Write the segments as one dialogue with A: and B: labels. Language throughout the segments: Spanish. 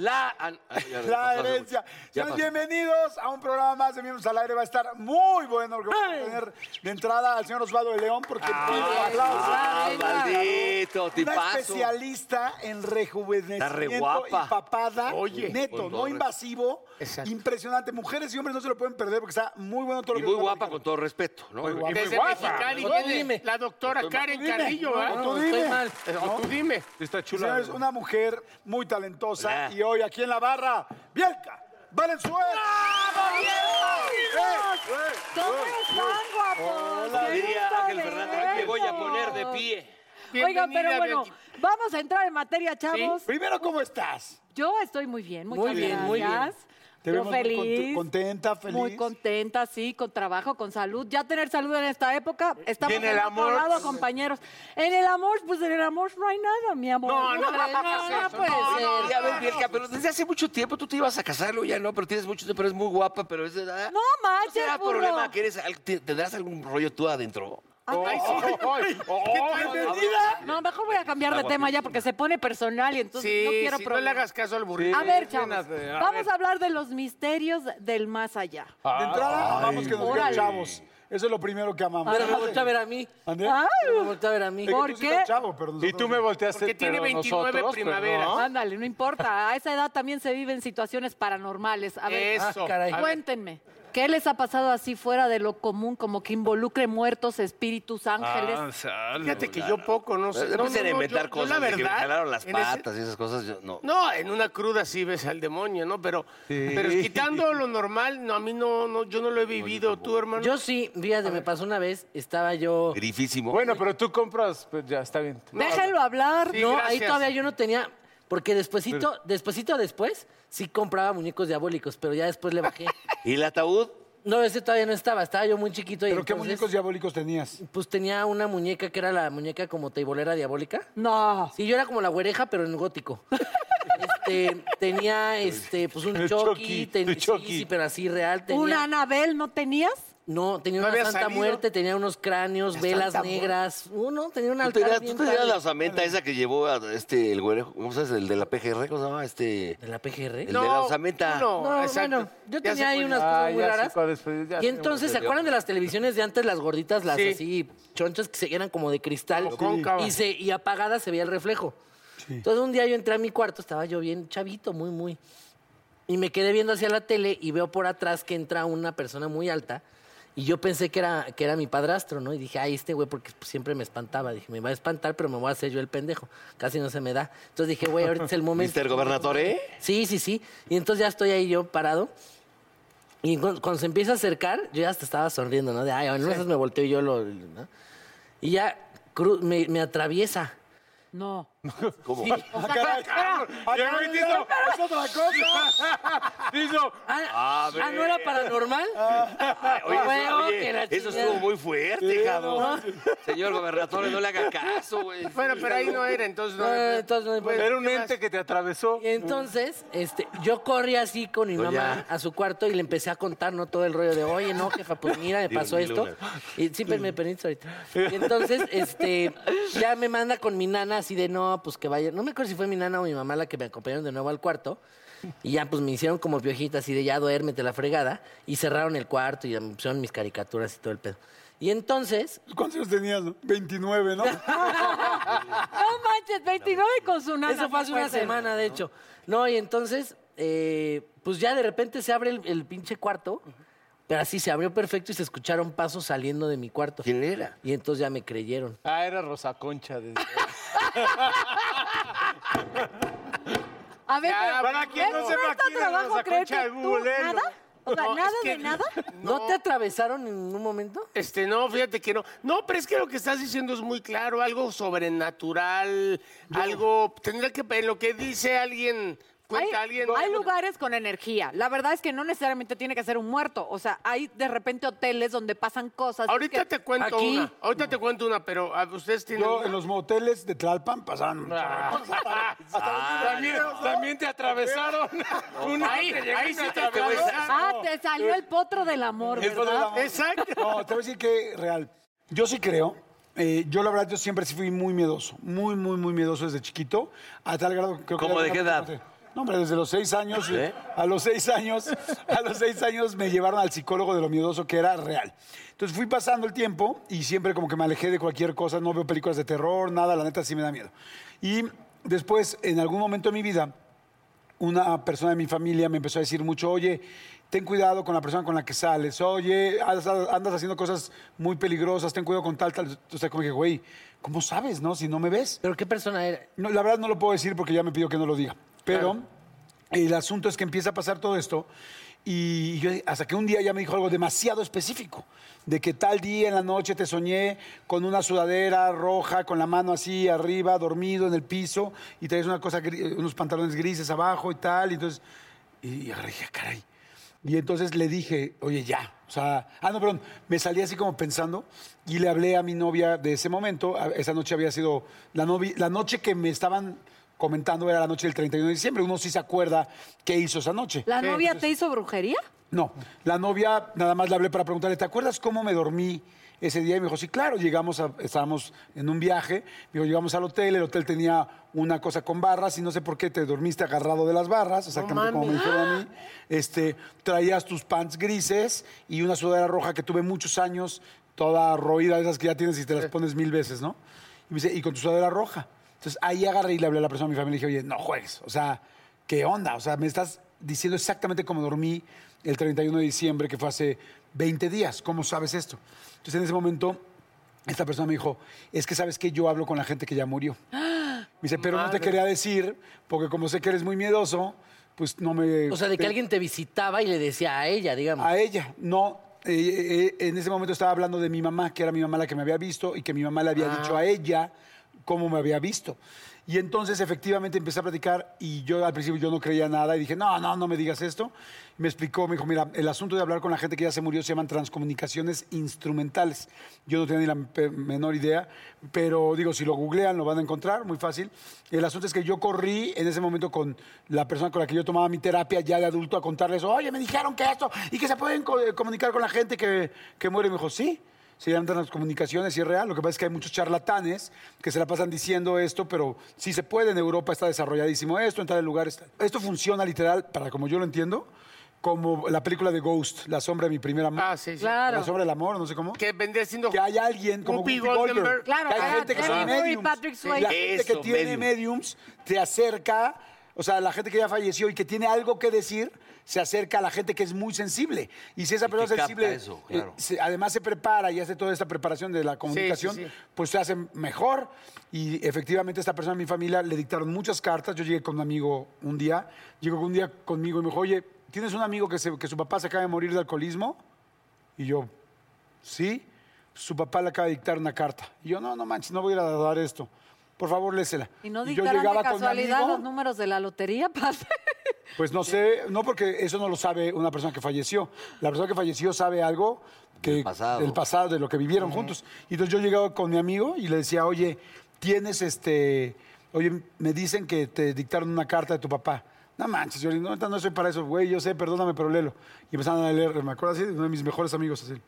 A: La... ah, ya
B: La
A: pasó,
B: herencia.
A: ya
B: Sean
A: pasó.
B: bienvenidos a un programa más de Miembros al Aire. Va a estar muy bueno. porque Vamos a tener de entrada al señor Osvaldo de León, porque aplausos.
A: Ah, maldito,
B: Una especialista en rejuvenecimiento y papada.
A: Oye,
B: neto, no invasivo.
C: Exacto.
B: Impresionante. Mujeres y hombres no se lo pueden perder porque está muy bueno todo lo
A: Y
B: que
A: muy guapa, con todo respeto, ¿no?
B: Muy guapa.
C: Desde. Mexicali viene
B: dime.
C: la doctora Karen
B: Tú dime.
C: Carrillo,
B: No,
C: ¿ah?
B: tú
C: No,
B: dime. ¿No?
C: Tú dime.
D: Está
B: Señores, una mujer muy talentosa y hoy aquí en la barra, Bielka Valenzuela.
E: ¿Cómo están, guapos? Qué
A: diría Ángel Fernández, me voy a poner de pie.
E: Oigan, pero bueno, vamos a entrar en materia, chavos.
B: Primero, ¿cómo estás?
E: Yo estoy muy bien, muchas
C: Muy bien, muy bien.
B: Te
E: Yo
B: vemos muy
E: feliz.
B: cont- contenta, feliz.
E: Muy contenta, sí, con trabajo, con salud. Ya tener salud en esta época, estamos
C: ¿Y en el
E: otro
C: amor?
E: lado, compañeros. En el amor, pues en el amor no hay nada, mi amor.
C: No, no, no,
E: no,
C: no,
E: no
C: eso,
E: puede
C: no,
E: ser.
C: no,
A: Y a ver, Bielka, pero desde hace mucho tiempo tú te ibas a casar, luego ya no, pero tienes mucho tiempo, pero es muy guapa, pero es de edad.
E: No manches,
A: será
E: burro.
A: problema que eres, tendrás algún rollo tú adentro?
C: Ay, sí.
E: No, mejor voy a cambiar de tema ya porque se pone personal y entonces
C: Sí,
E: no quiero
C: sí, no le
E: problemas.
C: hagas caso al burrito.
E: A ver, chavos,
D: a
E: vamos
D: ver.
E: a hablar de los misterios del más allá.
B: De entrada, vamos que nos digan
E: Órale.
B: chavos. Eso es lo primero que amamos.
F: Pero me a ver a mí.
B: ¿Ande?
E: Ay,
F: Me a ver a mí.
E: ¿Por
B: tú sí
E: qué?
B: estás chavo, pero
D: Y
B: nosotros
D: tú me
B: no.
D: volteaste
C: Porque tiene
D: pero
C: 29
D: nosotros, pero
C: primaveras.
D: no.
E: Ándale, no importa. A esa edad también se viven situaciones paranormales. A ver,
C: Eso.
F: Ah, caray.
C: A ver,
E: cuéntenme. ¿Qué les ha pasado así fuera de lo común, como que involucre muertos, espíritus, ángeles?
D: Ah,
C: Fíjate que yo poco, no sé. No, no, no,
A: inventar
C: yo- yo
A: cosas,
C: la
A: de que me
C: verdad,
A: jalaron las
C: ese-
A: patas y esas cosas, yo no.
C: No, en una cruda sí ves al demonio, ¿no? Pero, pero quitando lo normal, no, a mí no, no, yo no lo he vivido. ¿Tú, hermano?
F: Yo sí, fíjate, me pasó una vez, estaba yo...
A: Grifísimo.
D: Bueno, pero tú compras, pues ya, está bien.
E: Déjenlo hablar.
C: Sí,
F: no, ahí
C: gracias.
F: todavía yo no tenía... Porque despuesito, despuesito después, sí compraba muñecos diabólicos, pero ya después le bajé.
A: ¿Y el ataúd?
F: No, ese todavía no estaba, estaba yo muy chiquito. y
B: ¿Pero qué
F: entonces,
B: muñecos diabólicos tenías?
F: Pues tenía una muñeca que era la muñeca como teibolera diabólica.
E: No.
F: Sí, yo era como la güereja, pero en gótico. Este, tenía este, pues un
D: El
F: Chucky,
D: Chucky,
F: ten-
D: tu
F: sí,
D: Chucky.
F: sí, pero así real. Tenía,
E: ¿Una Anabel no tenías?
F: No, tenía
C: ¿No
F: una Santa
C: salido?
F: Muerte, tenía unos cráneos, velas
B: Santa
F: negras. Uno, tenía un
A: ¿Tú
F: altar
A: tenías,
F: bien
A: tú tenías la osamenta esa que llevó a este, el güero, ¿cómo sabes? El de la PGR, ¿cómo se llama? Este...
F: ¿De la PGR?
A: El de la osamenta.
C: No,
F: No,
C: exacto.
F: bueno, yo tenía ahí unas cosas
D: Ah,
F: muy raras. Y entonces, ¿se acuerdan de las televisiones de antes, las gorditas, las
C: Sí.
F: así chonchas que se eran como de cristal?
C: cóncavas.
F: Y, se, y apagadas se veía el reflejo. Entonces un día yo entré a mi cuarto, estaba yo bien chavito, muy, muy. Y me quedé viendo hacia la tele y veo por atrás que entra una persona muy alta. Y yo pensé que era, que era mi padrastro, ¿no? Y dije, ay, este güey, porque pues, siempre me espantaba. Dije, me va a espantar, pero me voy a hacer yo el pendejo. Casi no se me da. Entonces dije, güey, ahorita es el momento.
A: Mister Gobernatore.
F: Sí, sí, sí. Y entonces ya estoy ahí yo parado. Y cu- cuando, se empieza a acercar, yo ya hasta estaba sonriendo, ¿no? De, ay, en esas me volteo y yo lo... ¿no? Y ya cru- me, me atraviesa.
E: No.
A: ¿Cómo?
B: Ah, caray. Ah, caray,
D: hizo-
B: Es otra cosa.
D: Hizo,
F: Ah,
A: A ver.
F: ah, ¿no era paranormal?
A: Oye, eso, oye, estuvo muy fuerte, cabrón. Señor gobernador, no le haga caso, güey.
C: Bueno, pero ahí no era, entonces no.
F: No,
C: era-
F: entonces
C: Pues,
D: era un ente que te atravesó.
F: Y entonces, este, yo corrí así con mi
A: No,
F: mamá
A: ya.
F: a su cuarto y le empecé a contar, ¿no? Todo el rollo de, oye, no, jefa, pues mira, me pasó esto. Y siempre me permites ahorita. Y entonces, este, ya me manda con mi nana así de, no, pues que vaya. No me acuerdo si fue mi nana o mi mamá la que me acompañaron de nuevo al cuarto. Y ya, pues me hicieron como piojita así de, ya duérmete la fregada. Y cerraron el cuarto y ya me pusieron mis caricaturas y todo el pedo. Y entonces,
B: ¿Cuántos años tenías? no? 29, ¿no?
E: No manches, 29 con su nana.
F: Eso fue hace una semana, de hecho. No, y entonces, eh, pues ya de repente se abre el, el pinche cuarto, pero así se abrió perfecto y se escucharon pasos saliendo de mi cuarto.
A: ¿Quién era?
F: Y entonces ya me creyeron.
D: Ah, era Rosa Concha. de-
E: A ver,
C: Ya,
E: pero,
D: para quien no
E: ¿es
D: sepa quién es
E: trabajo
D: Rosa
E: creer
D: Concha,
E: que tú nada? O sea,
C: No,
E: nada
C: es que-
E: de nada.
F: ¿No te atravesaron en un momento?
C: Este, no, fíjate que no. No, pero es que lo que estás diciendo es muy claro, algo sobrenatural, algo, tendría que, en lo que dice alguien,
E: Hay,
C: cuenta alguien.
E: hay lugares con energía. La verdad es que no necesariamente tiene que ser un muerto. O sea, hay de repente hoteles donde pasan cosas.
C: Ahorita
E: que-
C: te cuento
F: Aquí-
C: una, ahorita te cuento una, pero ah, ustedes tienen...
B: Yo en los moteles de Tlalpan pasaban.
D: También, también te atravesaron. Una
C: Ahí,
D: que
C: ahí sí te
D: atravesaron.
E: Ah, te salió el potro del amor,
B: El potro del
E: ¿verdad?
B: amor.
C: Exacto.
B: No, te voy a decir que real. Yo sí creo. eh, yo la verdad, yo siempre sí fui muy miedoso. Muy, muy, muy miedoso desde chiquito. A tal grado creo que...
A: ¿Cómo de qué edad?
B: No, hombre, desde los seis años.
A: ¿Eh?
B: A los seis años, a los seis años me llevaron al psicólogo de lo miedoso que era real. Entonces fui pasando el tiempo y siempre como que me alejé de cualquier cosa. No veo películas de terror, nada. La neta sí me da miedo. Y después, en algún momento de mi vida, una persona de mi familia me empezó a decir mucho, oye, ten cuidado con la persona con la que sales, oye, andas, haciendo cosas muy peligrosas, ten cuidado con tal, tal. Entonces, como que, güey, ¿cómo sabes, no? Si no me ves.
F: ¿Pero qué persona era?
B: No, la verdad no lo puedo decir porque ya me pidió que no lo diga. Pero el asunto es que empieza a pasar todo esto y yo hasta que un día ya me dijo algo demasiado específico, de que tal día en la noche te soñé con una sudadera roja, con la mano así arriba, dormido en el piso y traes una cosa, unos pantalones grises abajo y tal. Y entonces, y agarré, dije, "Ah, caray. Y entonces le dije, oye, ya. O sea, ah, no, perdón, me salí así como pensando y le hablé a mi novia de ese momento. Esa noche había sido la, novi- la noche que me estaban comentando, era la noche del 31 de diciembre. Uno sí se acuerda qué hizo esa noche.
E: ¿La novia te hizo brujería?
B: No, la novia nada más le hablé para preguntarle, ¿te acuerdas cómo me dormí ese día? Y me dijo, sí, claro, llegamos a, estábamos en un viaje, me dijo, llegamos al hotel, el hotel tenía una cosa con barras y no sé por qué te dormiste agarrado de las barras, exactamente como me dijeron a mí. Este, traías tus pants grises y una sudadera roja que tuve muchos años, toda roída, esas que ya tienes y te las pones mil veces, ¿no? Y me dice, y con tu sudadera roja. Entonces ahí agarré y le hablé a la persona de mi familia y le dije, oye, no juegues, o sea, ¿qué onda? O sea, me estás diciendo exactamente cómo dormí el 31 de diciembre, que fue hace 20 días. ¿Cómo sabes esto? Entonces en ese momento, esta persona me dijo, es que sabes que yo hablo con la gente que ya murió. Me dice, pero no te
C: Madre.
B: quería decir, porque como sé que eres muy miedoso, pues no me...
F: O sea, de que alguien te visitaba y le decía a ella, digamos.
B: a ella, no. eh, eh, en ese momento estaba hablando de mi mamá, que era mi mamá la que me había visto y que mi mamá le había dicho a ella cómo me había visto. Y entonces efectivamente empecé a platicar y yo al principio yo no creía nada y dije, no, no, no me digas esto. Me explicó, me dijo, mira, el asunto de hablar con la gente que ya se murió se llaman transcomunicaciones instrumentales. Yo no tenía ni la menor idea, pero digo, si lo googlean lo van a encontrar, muy fácil. El asunto es que yo corrí en ese momento con la persona con la que yo tomaba mi terapia ya de adulto a contarles, oye, me dijeron que esto, y que se pueden co- comunicar con la gente que, que muere. Y me dijo, sí, se llaman transcomunicaciones y es real. Lo que pasa es que hay muchos charlatanes que se la pasan diciendo esto, pero sí se puede. En Europa está desarrolladísimo esto, en tal lugar está. Esto funciona literal, para como yo lo entiendo, como la película de Ghost, La sombra de mi primer amor.
C: Ah, sí, sí.
E: Claro.
B: La sombra del amor, no sé cómo.
C: Que vendría siendo...
B: Que hay alguien como
C: Whoopi
B: Goldberg.
C: Goldberg.
E: Claro,
B: que hay
E: ah,
B: gente que
E: y
B: mediums.
E: Patrick Swayze.
B: La gente que
A: Eso,
B: tiene
A: medium.
B: mediums te acerca, o sea, la gente que ya falleció y que tiene algo que decir, se acerca a la gente que es muy sensible. Y si esa persona es sensible,
A: eso, claro.
B: eh, se- además se prepara y hace toda esta preparación de la comunicación,
C: sí.
B: pues se hace mejor. Y efectivamente esta persona mi familia le dictaron muchas cartas. Yo llegué con un amigo un día, llegó un día conmigo y me dijo, oye, ¿tienes un amigo que, se- que su papá se acaba de morir de alcoholismo? Y yo, sí, su papá le acaba de dictar una carta. Y yo, no, no manches, no voy a ir a dar esto. Por favor, lésela.
E: ¿Y no
B: Y yo
E: dictarán de
B: llegaba con mi
E: casualidad
B: amigo,
E: los números de la lotería, padre?
B: Pues no sé, no porque eso no lo sabe una persona que falleció. La persona que falleció sabe algo que,
A: Del pasado.
B: del pasado, de lo que vivieron juntos. Y entonces yo llegaba con mi amigo y le decía, oye, tienes este, oye, me dicen que te dictaron una carta de tu papá. No manches, yo no, no soy para eso, güey, yo sé, perdóname, pero léelo. Y empezaron a leer, me acuerdo así, de uno de mis mejores amigos así.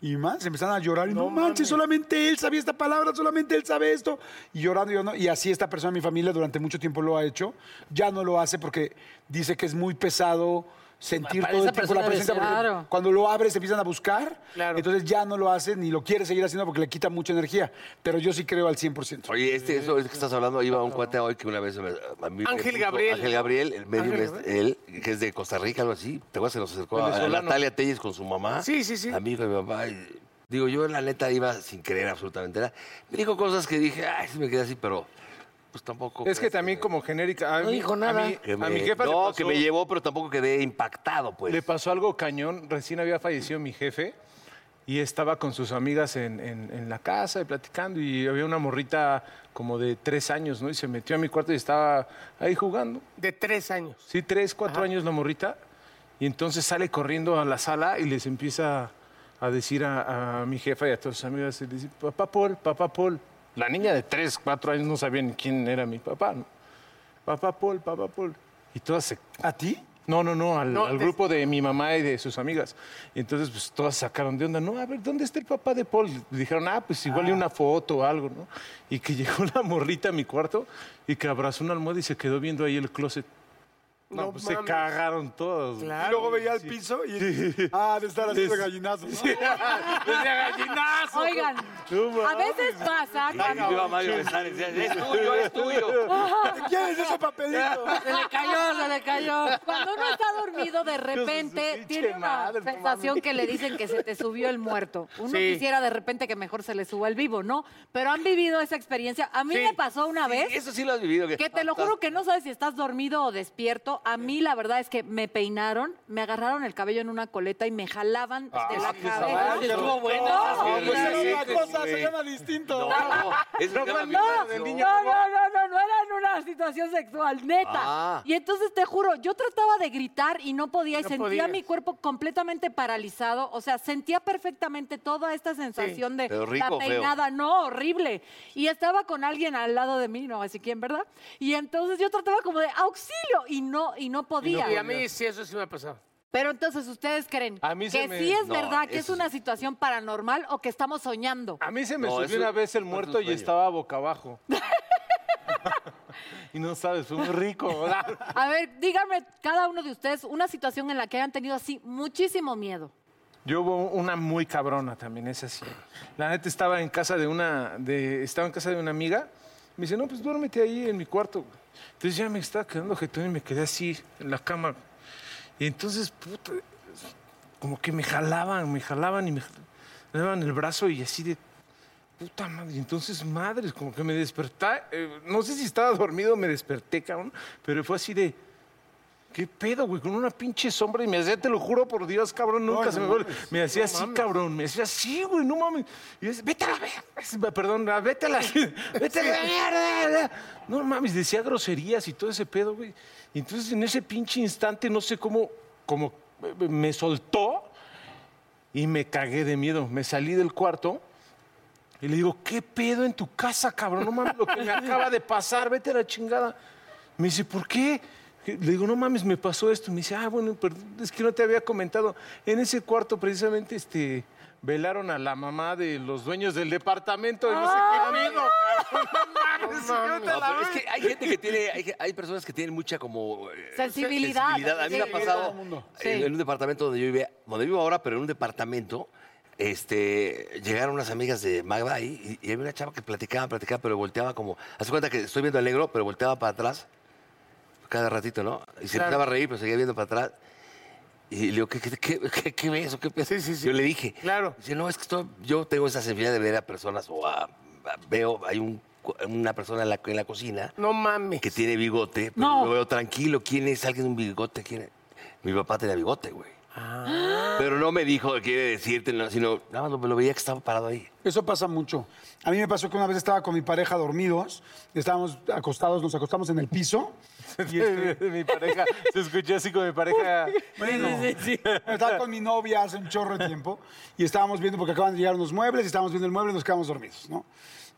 B: Y más, se empezaron a llorar. Y no, manches, solamente él sabía esta palabra, solamente él sabe esto. Y llorando, yo no. Y así esta persona en mi familia durante mucho tiempo lo ha hecho. Ya no lo hace porque dice que es muy pesado sentir
F: Para
B: todo el tiempo la presencia. porque.
E: Claro.
B: Cuando lo abres, se empiezan a buscar.
C: Claro.
B: Entonces ya no lo hace ni lo quiere seguir haciendo porque le quita mucha energía. Pero yo sí creo al 100%.
A: Oye, este, eso es que estás hablando, iba un cuate hoy que una vez me- a mí me
C: Ángel
A: puso-
C: Gabriel.
A: Ángel Gabriel, el medio
C: Ángel
A: él, que es de Costa Rica, algo así. ¿Te acuerdas que nos acercó a, a. Natalia Telles con su mamá?
C: Sí, sí, sí.
A: Amigo de mi papá. y- digo, yo la neta iba sin creer absolutamente nada. Me dijo cosas que dije, ay, sí me quedé así, pero pues tampoco.
D: Es que también como genérica. A
F: No
D: mí-
F: dijo
D: a
F: nada.
D: mí-
A: que
D: A, mi jefa le
A: No,
D: pasó,
A: que me llevó, pero tampoco quedé impactado, pues.
D: le pasó algo cañón. Recién había fallecido mi jefe y estaba con sus amigas en, en- en la casa y platicando y había una morrita como de tres años, ¿no? Y se metió a mi cuarto y estaba ahí jugando.
C: De tres años.
D: Sí, tres, cuatro años la morrita. Y entonces sale corriendo a la sala y les empieza a decir a, a mi jefa y a todas sus amigas, y dice, papá Paul, papá Paul. La niña de tres, cuatro años no sabía ni quién era mi papá, ¿no? Papá Paul, papá Paul. Y todas se...
B: ¿A ti?
D: No, no, no, al,
C: No,
D: al
C: te-
D: grupo de mi mamá y de sus amigas. Y entonces, pues, todas sacaron de onda. No, a ver, ¿dónde está el papá de Paul? Y dijeron, ah, pues, igual y una foto o algo, ¿no? Y que llegó la morrita a mi cuarto y que abrazó una almohada y se quedó viendo ahí el closet. No,
C: No
D: pues se cagaron todos.
B: y luego veía el piso y... Ah, de estar haciendo gallinazos. ¿no?
D: Decía gallinazo.
E: Oigan, a veces pasa cuando...
A: Mario Besares, es tuyo, es tuyo.
B: ¿Quién es ese papelito?
F: Se le cayó, se le cayó.
E: Cuando uno está dormido, de repente tiene una
D: madre, no
E: sensación que le dicen que se te subió el muerto. Uno
C: Sí.
E: quisiera de repente que mejor se le suba el vivo, ¿no? Pero han vivido esa experiencia. A mí
C: Sí.
E: me pasó una vez
A: Eso sí lo has vivido.
E: que te lo juro que no sabes si estás dormido o despierto. A mí la verdad es que me peinaron, me agarraron el cabello en una coleta y me jalaban de la cabeza.
F: Estuvo buena.
E: No,
B: Pues es una cosa, se llama distinto.
A: No, no,
E: No, no, no, no, no, no era en una situación sexual, neta.
A: Ah.
E: Y entonces te juro, yo trataba de gritar y no podía, y
C: No
E: sentía
C: podías.
E: mi cuerpo completamente paralizado. O sea, sentía perfectamente toda esta sensación de
A: rico
E: la
A: feo.
E: peinada, no, horrible. Y estaba con alguien al lado de mí, no así quién, ¿verdad? Y entonces yo trataba como de auxilio y no, y no podía.
C: Y a mí sí, eso sí me ha pasado.
E: Pero entonces ustedes creen
D: A mí se
E: que
D: me-
E: sí es
A: No,
E: verdad que es
A: eso
E: una
A: sí.
E: situación paranormal o que estamos soñando.
D: A mí se me
A: No,
D: subió
A: eso-
D: una vez el
A: es
D: muerto y
A: sueño.
D: estaba boca abajo. y no sabes, fue muy rico. ¿verdad?
E: A ver, díganme cada uno de ustedes una situación en la que hayan tenido así muchísimo miedo.
D: Yo hubo una muy cabrona también, es así. La neta estaba en casa de una, de, estaba en casa de una amiga. Me dice, no, pues duérmete ahí en mi cuarto. güey". Entonces ya me estaba quedando jetón y me quedé así en la cama. Y entonces, puta, como que me jalaban, me jalaban y me jalaban el brazo y así de puta madre. Y entonces, madres, como que me desperté. eh, no sé si estaba dormido me desperté, cabrón, pero fue así de. ¿Qué pedo, güey? Con una pinche sombra y me hacía, te lo juro por Dios, cabrón, nunca se me vuelve. Me hacía así, cabrón, me hacía así, güey, no mames. Y decía, vete a la verga, perdón, vete a la, vete a la mierda. No mames, decía groserías y todo ese pedo, güey. Y entonces en ese pinche instante, no sé cómo, como eh, me soltó y me cagué de miedo. Me salí del cuarto y le digo, ¿qué pedo en tu casa, cabrón? No mames, lo que me acaba de pasar, vete a la chingada. Me dice, ¿por qué? Le digo, no mames, me pasó esto. Me dice, ah, bueno, es que no te había comentado. En ese cuarto, precisamente, este, velaron a la mamá de los dueños del departamento. Y no sé qué pedo, cabrón. No mames, yo te
A: No,
D: la
A: pero es
D: doy.
A: que hay gente que tiene, hay, hay personas que tienen mucha como... eh,
E: Sensibilidad.
A: sensibilidad. A mí me ha pasado
E: Sí.
A: en, en un departamento donde yo vivía, donde vivo ahora, pero en un departamento, este, llegaron unas amigas de Magda ahí y, y había una chava que platicaba, platicaba, pero volteaba como, hace cuenta que estoy viendo al negro, pero volteaba para atrás cada ratito, ¿no? Y se empezaba a reír, pero seguía viendo para atrás. Y le digo, ¿qué, qué, qué, qué, qué ves o qué piensas?
C: Sí, sí, sí.
A: Yo le dije,
C: Claro.
A: Dice, no, es que estoy- yo tengo esa sensibilidad de ver a personas o a, a- veo, hay un, una persona en la, en la cocina
C: No mames.
A: que tiene bigote, pero
E: No.
A: lo veo tranquilo. ¿Quién es alguien de un bigote? ¿Quién es? Mi papá tenía bigote, güey. Pero no me dijo quiere decirte, no, sino nada más lo, lo veía que estaba parado ahí.
B: Eso pasa mucho. A mí me pasó que una vez estaba con mi pareja dormidos, estábamos acostados, nos acostamos en el piso. Y este,
D: mi pareja, se escuchó así con mi pareja.
B: Bueno, estaba con mi novia hace un chorro de tiempo y estábamos viendo, porque acaban de llegar unos muebles, y estábamos viendo el mueble y nos quedamos dormidos, ¿no?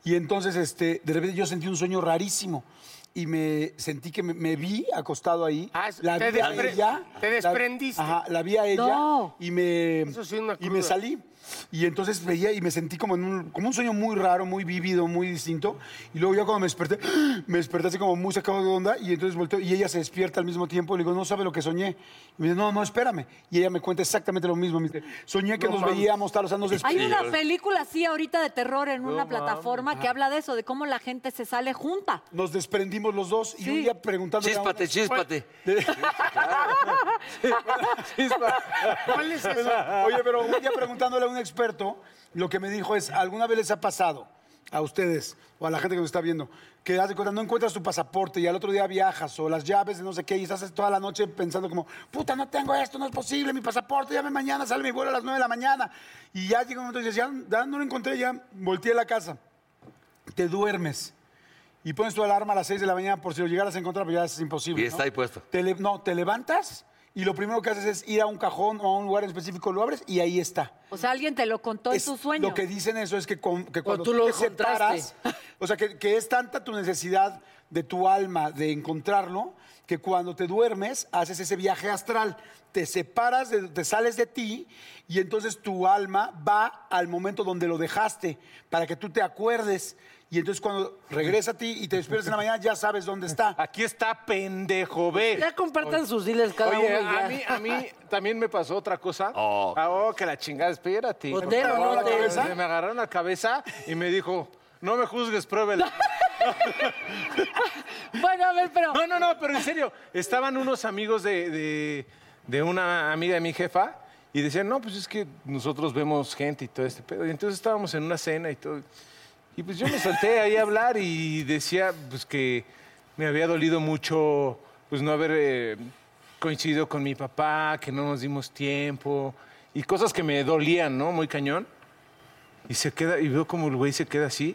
B: Y entonces, este, de repente yo sentí un sueño rarísimo y me sentí que me, me vi acostado ahí.
C: Ah,
B: la
C: te
B: vi a ella.
C: te
B: la-
C: desprendiste.
B: ajá, la vi a ella
E: No.
B: y me,
C: Eso sí, una
B: y me salí. Y entonces veía y me sentí como en un, como un sueño muy raro, muy vívido, muy distinto. Y luego ya cuando me desperté, me desperté así como muy sacado de onda. Y entonces volteo y ella se despierta al mismo tiempo. Le digo, no sabe lo que soñé. Y me dice, no, no, espérame. Y ella me cuenta exactamente lo mismo. Me dice, soñé que nos veíamos, tal, o sea, nos
E: Hay una película así ahorita de terror en una plataforma que habla de eso, de cómo la gente se sale junta.
B: Nos desprendimos los dos. Y
E: Sí.
B: un día preguntándole a una-
A: Chíspate, chíspate.
C: ¿Cuál es eso?
B: Oye, pero un día preguntándole a un experto, lo que me dijo es, ¿alguna vez les ha pasado a ustedes o a la gente que nos está viendo que cuenta, no encuentras tu pasaporte y al otro día viajas o las llaves de no sé qué y estás toda la noche pensando como, puta, no tengo esto, no es posible, mi pasaporte, llame mañana, sale mi vuelo a las 9 de la mañana. Y ya llega un momento y dices, ya, ya no lo encontré, ya volteé a la casa. Te duermes. Y pones tu alarma a las 6 de la mañana por si lo llegaras a encontrar, pero ya es imposible.
A: Y está
B: ¿no?
A: ahí puesto.
B: Te le- no, te levantas y lo primero que haces es ir a un cajón o a un lugar en específico, lo abres y ahí está.
E: O sea, alguien te lo contó en
B: Es-
E: tu sueño.
B: Lo que dicen eso es que, con- que cuando
F: tú
B: tú,
F: lo
B: te
F: encontraste.
B: separas, o sea, que, que es tanta tu necesidad de tu alma de encontrarlo, que cuando te duermes haces ese viaje astral, te separas, de- te sales de ti y entonces tu alma va al momento donde lo dejaste para que tú te acuerdes. Y entonces cuando regresa a ti y te despiertas en la mañana ya sabes dónde está.
D: Aquí está pendejo, ve.
F: Ya compartan sus diles cada
D: Oye,
F: uno.
D: a mí, a mí también me pasó otra cosa.
A: Oh.
D: Ah, oh, que la chingada, espérate.
F: Pues
D: Me
F: no
D: la
F: te-
D: cabeza, Me agarraron la cabeza y me dijo, no me juzgues, pruébela.
E: Bueno, a ver, pero...
D: No, no, no, pero en serio, estaban unos amigos de, de- una amiga de mi jefa y decían, no, pues es que nosotros vemos gente y todo este pedo. Y entonces estábamos en una cena y todo. Y pues yo me solté ahí a hablar y decía, pues que me había dolido mucho, pues no haber eh, coincidido con mi papá, que no nos dimos tiempo y cosas que me dolían, ¿no? Muy cañón. Y se queda, y veo como el güey se queda así.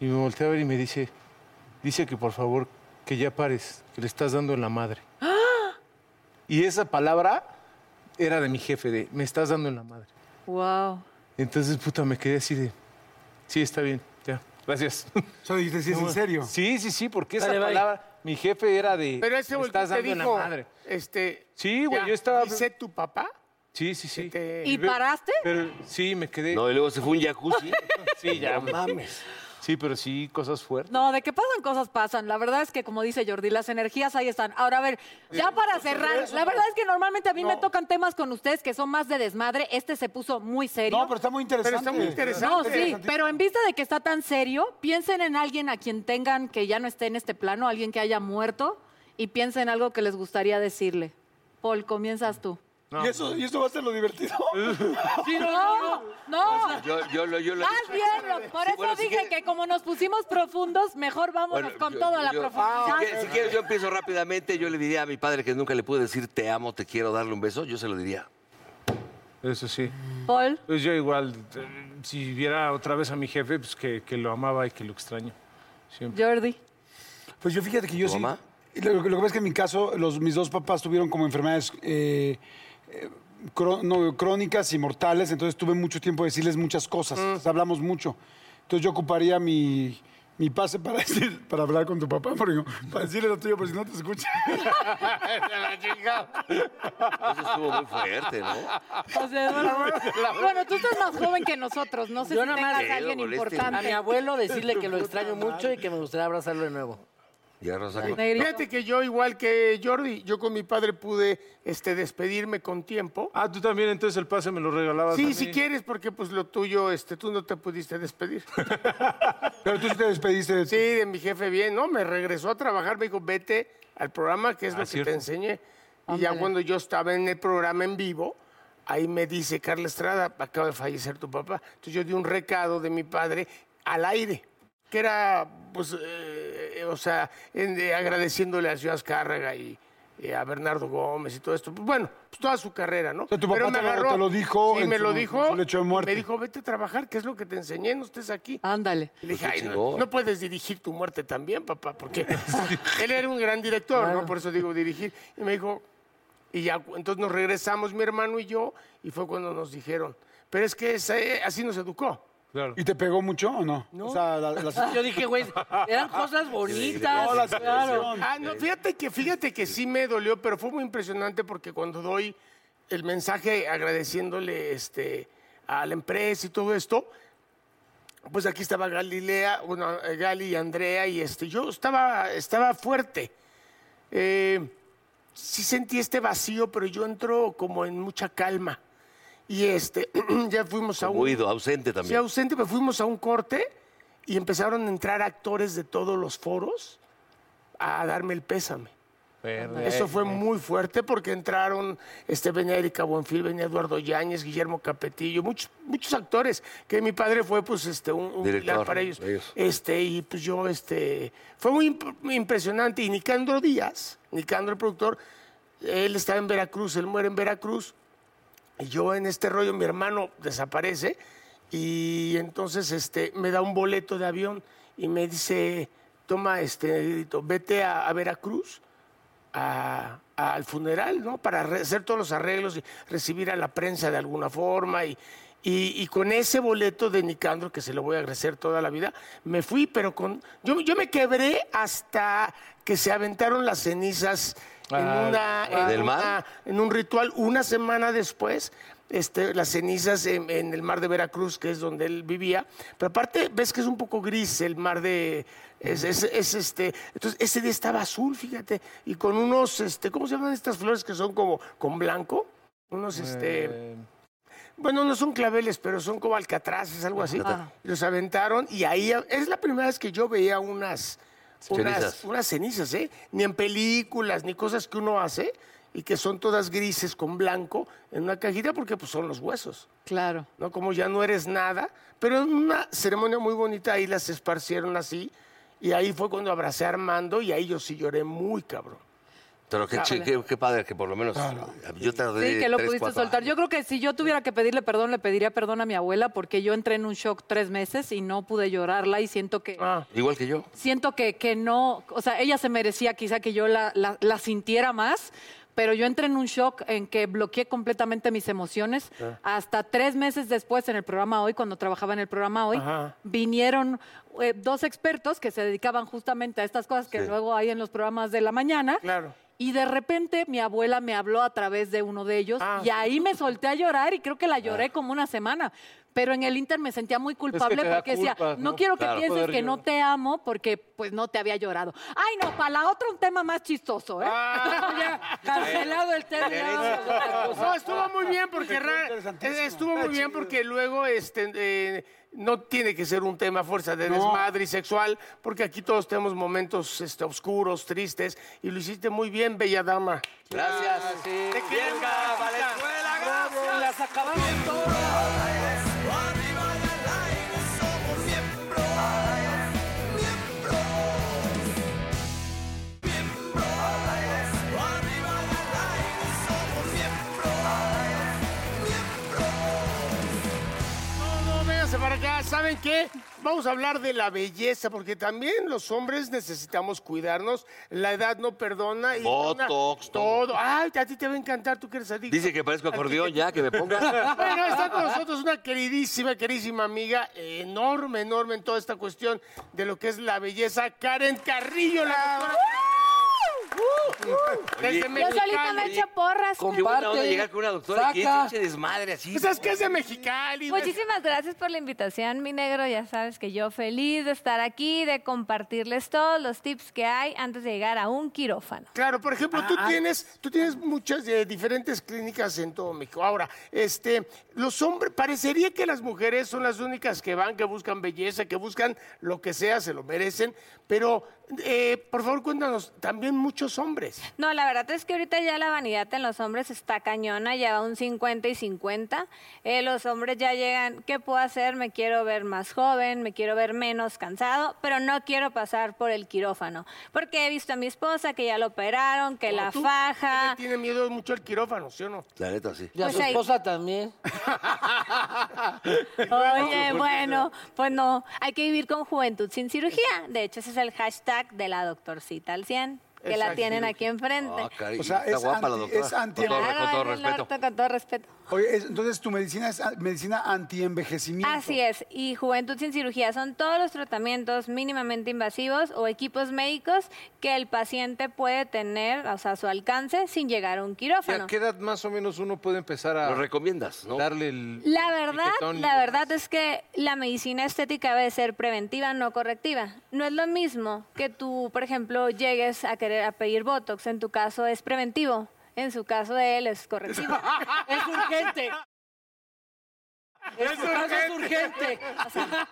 D: Y me volteé a ver y me dice, dice que por favor, que ya pares, que le estás dando en la madre. Y esa palabra era de mi jefe, de me estás dando en la madre.
E: Wow.
D: Entonces, puta, me quedé así de, sí, está bien, ya, gracias.
B: ¿sí es en serio?
D: Sí, sí, sí, porque esa
F: Dale, bye.
D: palabra, mi jefe era de,
C: Pero ese
D: me estás
C: te
D: dando en la
C: dijo,
D: madre.
C: este...
D: Sí, güey,
C: ya,
D: yo estaba...
C: ¿Dice tu papá?
D: Sí, sí, sí.
C: te-
E: ¿Y paraste?
D: Pero sí, me quedé...
A: No, y luego se fue un jacuzzi.
D: sí, ya.
A: No mames.
D: Sí, pero sí, cosas fuertes.
E: No, de que pasan cosas pasan. La verdad es que, como dice Jordi, las energías ahí están. Ahora, a ver, ya para cerrar, la verdad es que normalmente a mí me tocan temas con ustedes que son más de desmadre. Este se puso muy serio.
B: No, pero está muy interesante.
C: Pero está muy interesante.
E: No, sí, pero en vista de que está tan serio, piensen en alguien a quien tengan que ya no esté en este plano, alguien que haya muerto, y piensen en algo que les gustaría decirle. Paul, comienzas tú.
B: ¿Y, eso, ¿Y esto va a ser lo divertido?
E: no, no.
A: Yo, yo, lo- yo lo
E: Más bien, lo- por
A: Sí,
E: eso
A: bueno,
E: dije que como nos pusimos profundos, mejor vámonos
A: Bueno,
E: con
A: yo-
E: todo a la
A: yo-
E: profundidad.
A: Si quieres, si quieres, yo empiezo rápidamente. Yo le diría a mi padre que nunca le pude decir te amo, te quiero, darle un beso. Yo se lo diría.
D: Eso sí.
E: Paul,
D: Pues yo igual, eh, si viera otra vez a mi jefe, pues que, que lo amaba y que lo extraño. Siempre.
E: Jordi.
B: Pues yo fíjate que yo
A: ¿Tu
B: sí.
A: mamá?
B: Lo, lo que pasa es que en mi caso, los, mis dos papás tuvieron como enfermedades eh, no, crónicas inmortales, entonces tuve mucho tiempo de decirles muchas cosas. Entonces, hablamos mucho. Entonces yo ocuparía mi, mi pase para, decir, para hablar con tu papá, porque, para decirle lo tuyo, por si no te escucha.
C: La.
A: Eso estuvo muy fuerte, ¿no?
E: O sea, bueno, bueno, tú estás más joven que nosotros. No sé
F: Yo
E: si tengas a alguien
A: Pero, moleste.
E: importante.
F: A mi abuelo decirle que lo extraño mucho y que me gustaría abrazarlo de nuevo.
A: Ya, Rosa.
C: Fíjate que yo, igual que Jordi, yo con mi padre pude este, despedirme con tiempo.
D: Ah, tú también, entonces el pase me lo regalabas. a
C: Sí,
D: mí.
C: si quieres, porque pues lo tuyo, este, tú no te pudiste despedir.
B: Pero tú sí te despediste de
C: Sí, de mi jefe bien, ¿no? Me regresó a trabajar, me dijo, vete al programa, que es
D: Ah,
C: lo que
D: cierto.
C: te enseñé. Y ya cuando yo estaba en el programa en vivo, ahí me dice, Carla Estrada, acaba de fallecer tu papá. Entonces yo di un recado de mi padre al aire, que era, pues, eh, o sea, en- eh, agradeciéndole a Ciudad Azcárraga y eh, a Bernardo Gómez y todo esto. Pues, bueno, pues toda su carrera, ¿no?
B: sea, tu papá te lo- te lo dijo
C: Sí,
B: en
C: me
B: su-
C: lo
B: en
C: dijo.
B: su lecho de muerte.
C: Me dijo, vete a trabajar, que es lo que te enseñé, no estés aquí.
E: Ándale.
C: Le dije,
A: Pues
C: "Ay, no,
A: chingón".
C: no puedes dirigir tu muerte también, papá, porque él era un gran director, ¿no? Por eso digo dirigir. Y me dijo, y ya, entonces nos regresamos mi hermano y yo, y fue cuando nos dijeron, pero es que así nos educó.
D: Claro.
B: ¿Y te pegó mucho o no? O sea, la- las-
F: Yo dije, güey, eran cosas bonitas.
B: No, la
F: claro.
C: Ah, no, fíjate que, fíjate que sí me dolió, pero fue muy impresionante porque cuando doy el mensaje agradeciéndole este, a la empresa y todo esto, pues aquí estaba Galilea, bueno, Gali y Andrea, y este, yo estaba, estaba fuerte. Eh, sí sentí este vacío, pero yo entro como en mucha calma. Y este, ya fuimos a un...
A: Huido, ausente
C: Sí,
A: también.
C: ausente, pero fuimos a un corte y empezaron a entrar actores de todos los foros a darme el pésame. Eso fue muy fuerte porque entraron, este, venía Erika Buenfil, venía Eduardo Yáñez, Guillermo Capetillo, muchos, muchos actores, que mi padre fue pues este, un, un
A: Director,
C: pilar para ellos.
A: ellos.
C: Este, y pues yo, este, fue muy imp- muy impresionante. Y Nicandro Díaz, Nicandro el productor, él estaba en Veracruz, él muere en Veracruz. Y yo en este rollo, mi hermano desaparece y entonces este, me da un boleto de avión y me dice, toma, este, vete a, Veracruz al funeral, ¿no? Para hacer todos los arreglos y recibir a la prensa de alguna forma. Y, y- y con ese boleto de Nicandro, que se lo voy a agradecer toda la vida, me fui, pero con... Yo, yo me quebré hasta que se aventaron las cenizas en,
D: Ah,
C: una, en,
A: ¿Del
C: una-
A: mar?
C: en un ritual. Una semana después, este, las cenizas en, en el mar de Veracruz, que es donde él vivía. Pero aparte, ves que es un poco gris el mar de... Es, es- es, este, entonces, ese día estaba azul, fíjate, y con unos, este, ¿cómo se llaman estas flores que son como con blanco? Unos, este...
D: Eh,
C: Bueno, no son claveles, pero son como alcatraces, algo así. Los aventaron y ahí es la primera vez que yo veía unas, unas,
A: Cenizas.
C: unas cenizas, ¿eh? Ni en películas, ni cosas que uno hace y que son todas grises con blanco en una cajita porque pues son los huesos,
E: Claro.
C: ¿no? Como ya no eres nada. Pero en una ceremonia muy bonita ahí las esparcieron así y ahí fue cuando abracé a Armando y ahí yo sí lloré muy cabrón.
A: Pero qué, qué, qué padre que por lo menos yo tardé
E: Sí, que lo
A: tres,
E: pudiste
A: cuatro
E: soltar.
A: años.
E: Yo creo que si yo tuviera que pedirle perdón, le pediría perdón a mi abuela porque yo entré en un shock tres meses y no pude llorarla y siento que...
C: Ah,
A: Igual que yo.
E: Siento que, que no, o sea, ella se merecía quizá que yo la, la- la sintiera más, pero yo entré en un shock en que bloqueé completamente mis emociones. Hasta tres meses después en el programa Hoy, cuando trabajaba en el programa Hoy,
C: Ajá.
E: vinieron eh, dos expertos que se dedicaban justamente a estas cosas que
A: Sí.
E: luego hay en los programas de la mañana.
C: Claro.
E: Y de repente mi abuela me habló a través de uno de ellos
C: Ah,
E: y ahí me solté a llorar y creo que la lloré como una semana. Pero en el Inter me sentía muy culpable porque decía, no
D: ¿no?
E: quiero que
A: Claro.
E: pienses que no te amo porque pues no te había llorado. Ay, no, para la otra un tema más chistoso, ¿eh?
C: Ah.
E: Ya, cancelado el tema.
C: No, estuvo muy bien porque estuvo muy bien porque luego este eh, no tiene que ser un tema a fuerza de desmadre y sexual, porque aquí todos tenemos momentos este, oscuros, tristes, y lo hiciste muy bien, bella dama.
A: Gracias.
C: Te queremos,
A: Valenzuela,
C: Bravo, las acabamos todas. ¿Saben qué? vamos a hablar de la belleza, porque también los hombres necesitamos cuidarnos. La edad no perdona. Y
A: Botox,
C: todo. Ay, a ti te va a encantar, tú que eres adicto.
A: Dice que parezco acordeón ya, que me ponga.
C: Bueno, está con nosotros una queridísima, queridísima amiga, enorme, enorme en toda esta cuestión de lo que es la belleza, Karen Carrillo, la doctora. Desde
A: Oye,
G: Yo solita me echo porras.
A: Qué onda llegar con una doctora que
F: saca.
A: eche desmadre así.
C: Pues es que es de Mexicali.
G: Muchísimas gracias por la invitación, mi negro. Ya sabes que yo feliz de estar aquí, de compartirles todos los tips que hay antes de llegar a un quirófano.
C: Claro, por ejemplo, tú tienes, tú tienes muchas eh, diferentes clínicas en todo México. Ahora, este, los hombres, parecería que las mujeres son las únicas que van, que buscan belleza, que buscan lo que sea, se lo merecen, pero eh, por favor cuéntanos, también muchos hombres.
G: No, la verdad es que ahorita ya la vanidad en los hombres está cañona, ya va un 50 y 50. Eh, los hombres ya llegan, ¿qué puedo hacer? Me quiero ver más joven, me quiero ver menos cansado, pero no quiero pasar por el quirófano. Porque he visto a mi esposa que ya lo operaron, que la
C: Tú,
G: faja.
C: Tiene miedo mucho el quirófano, ¿sí o no?
A: La neta, sí.
F: Y a
G: Pues
F: su
G: ahí-
F: esposa también.
G: Oye, bueno, pues no, hay que vivir con juventud sin cirugía. De hecho, ese es el hashtag de la doctorcita al 100, que la tienen aquí enfrente.
A: Ah, caray,
B: O sea,
A: está
B: es
A: guapa la
B: anti-
A: doctora.
B: es anti-
A: Con todo,
G: Claro,
A: con todo
G: el
A: respeto.
G: doctor, con todo respeto.
B: Oye, es- entonces tu medicina es medicina anti-envejecimiento.
G: Así es, y Juventud sin cirugía son todos los tratamientos mínimamente invasivos o equipos médicos que el paciente puede tener, o sea, a su alcance sin llegar a un
D: ¿Y
G: quirófano.
D: a qué edad más o menos uno puede empezar a
A: Lo recomiendas, ¿no?
D: darle el...
G: La verdad,
D: y
G: la verdad es que la medicina estética debe ser preventiva, no correctiva. No es lo mismo que tú, por ejemplo, llegues a querer a pedir botox. En tu caso es preventivo. En su caso de él es correctivo.
F: Es urgente. Es, es urgente.
A: O sea,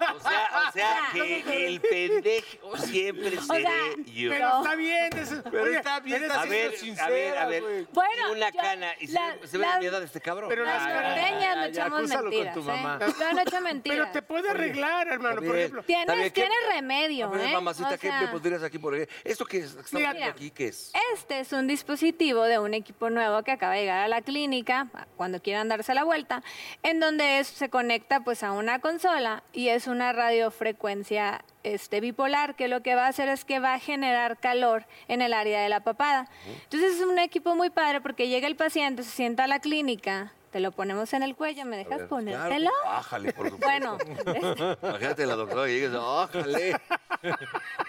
A: o sea que el pendejo siempre seré
G: sea,
A: yo.
C: Pero está bien. eso-
D: Pero
C: oye,
D: está bien, está
A: A ver,
D: siendo
A: a ver, a
D: sincera,
A: ver.
G: Bueno,
A: Una
G: yo-
A: cana y se,
G: la-
A: ve- se ve la mierda de este cabrón.
C: Pero
G: Las
C: las-
G: norteñas
D: ya,
G: no echamos
D: acúsalo con
G: mentiras.
D: tu
G: ¿eh? no echo mentiras.
C: Pero te puede arreglar, hermano, por ejemplo.
G: Tienes,
A: bien, ¿qué-
G: tienes remedio,
A: A ver,
G: ¿eh?
A: mamacita,
G: O
A: ¿qué me pondrías aquí por ejemplo? ¿Esto qué es? ¿Qué estamos
G: Mira.
A: viendo aquí? ¿Qué es?
G: Este es un dispositivo de un equipo nuevo que acaba de llegar a la clínica, cuando quieran darse la vuelta, en donde es- se conecta pues a una consola y es una radiofrecuencia este, bipolar, que lo que va a hacer es que va a generar calor en el área de la papada. Entonces es un equipo muy padre porque llega el paciente, se sienta a la clínica, te lo ponemos en el cuello, ¿me dejas ponértelo?
A: Claro, bájale, por supuesto.
G: Bueno,
A: Imagínate la doctora que llegues, bájale.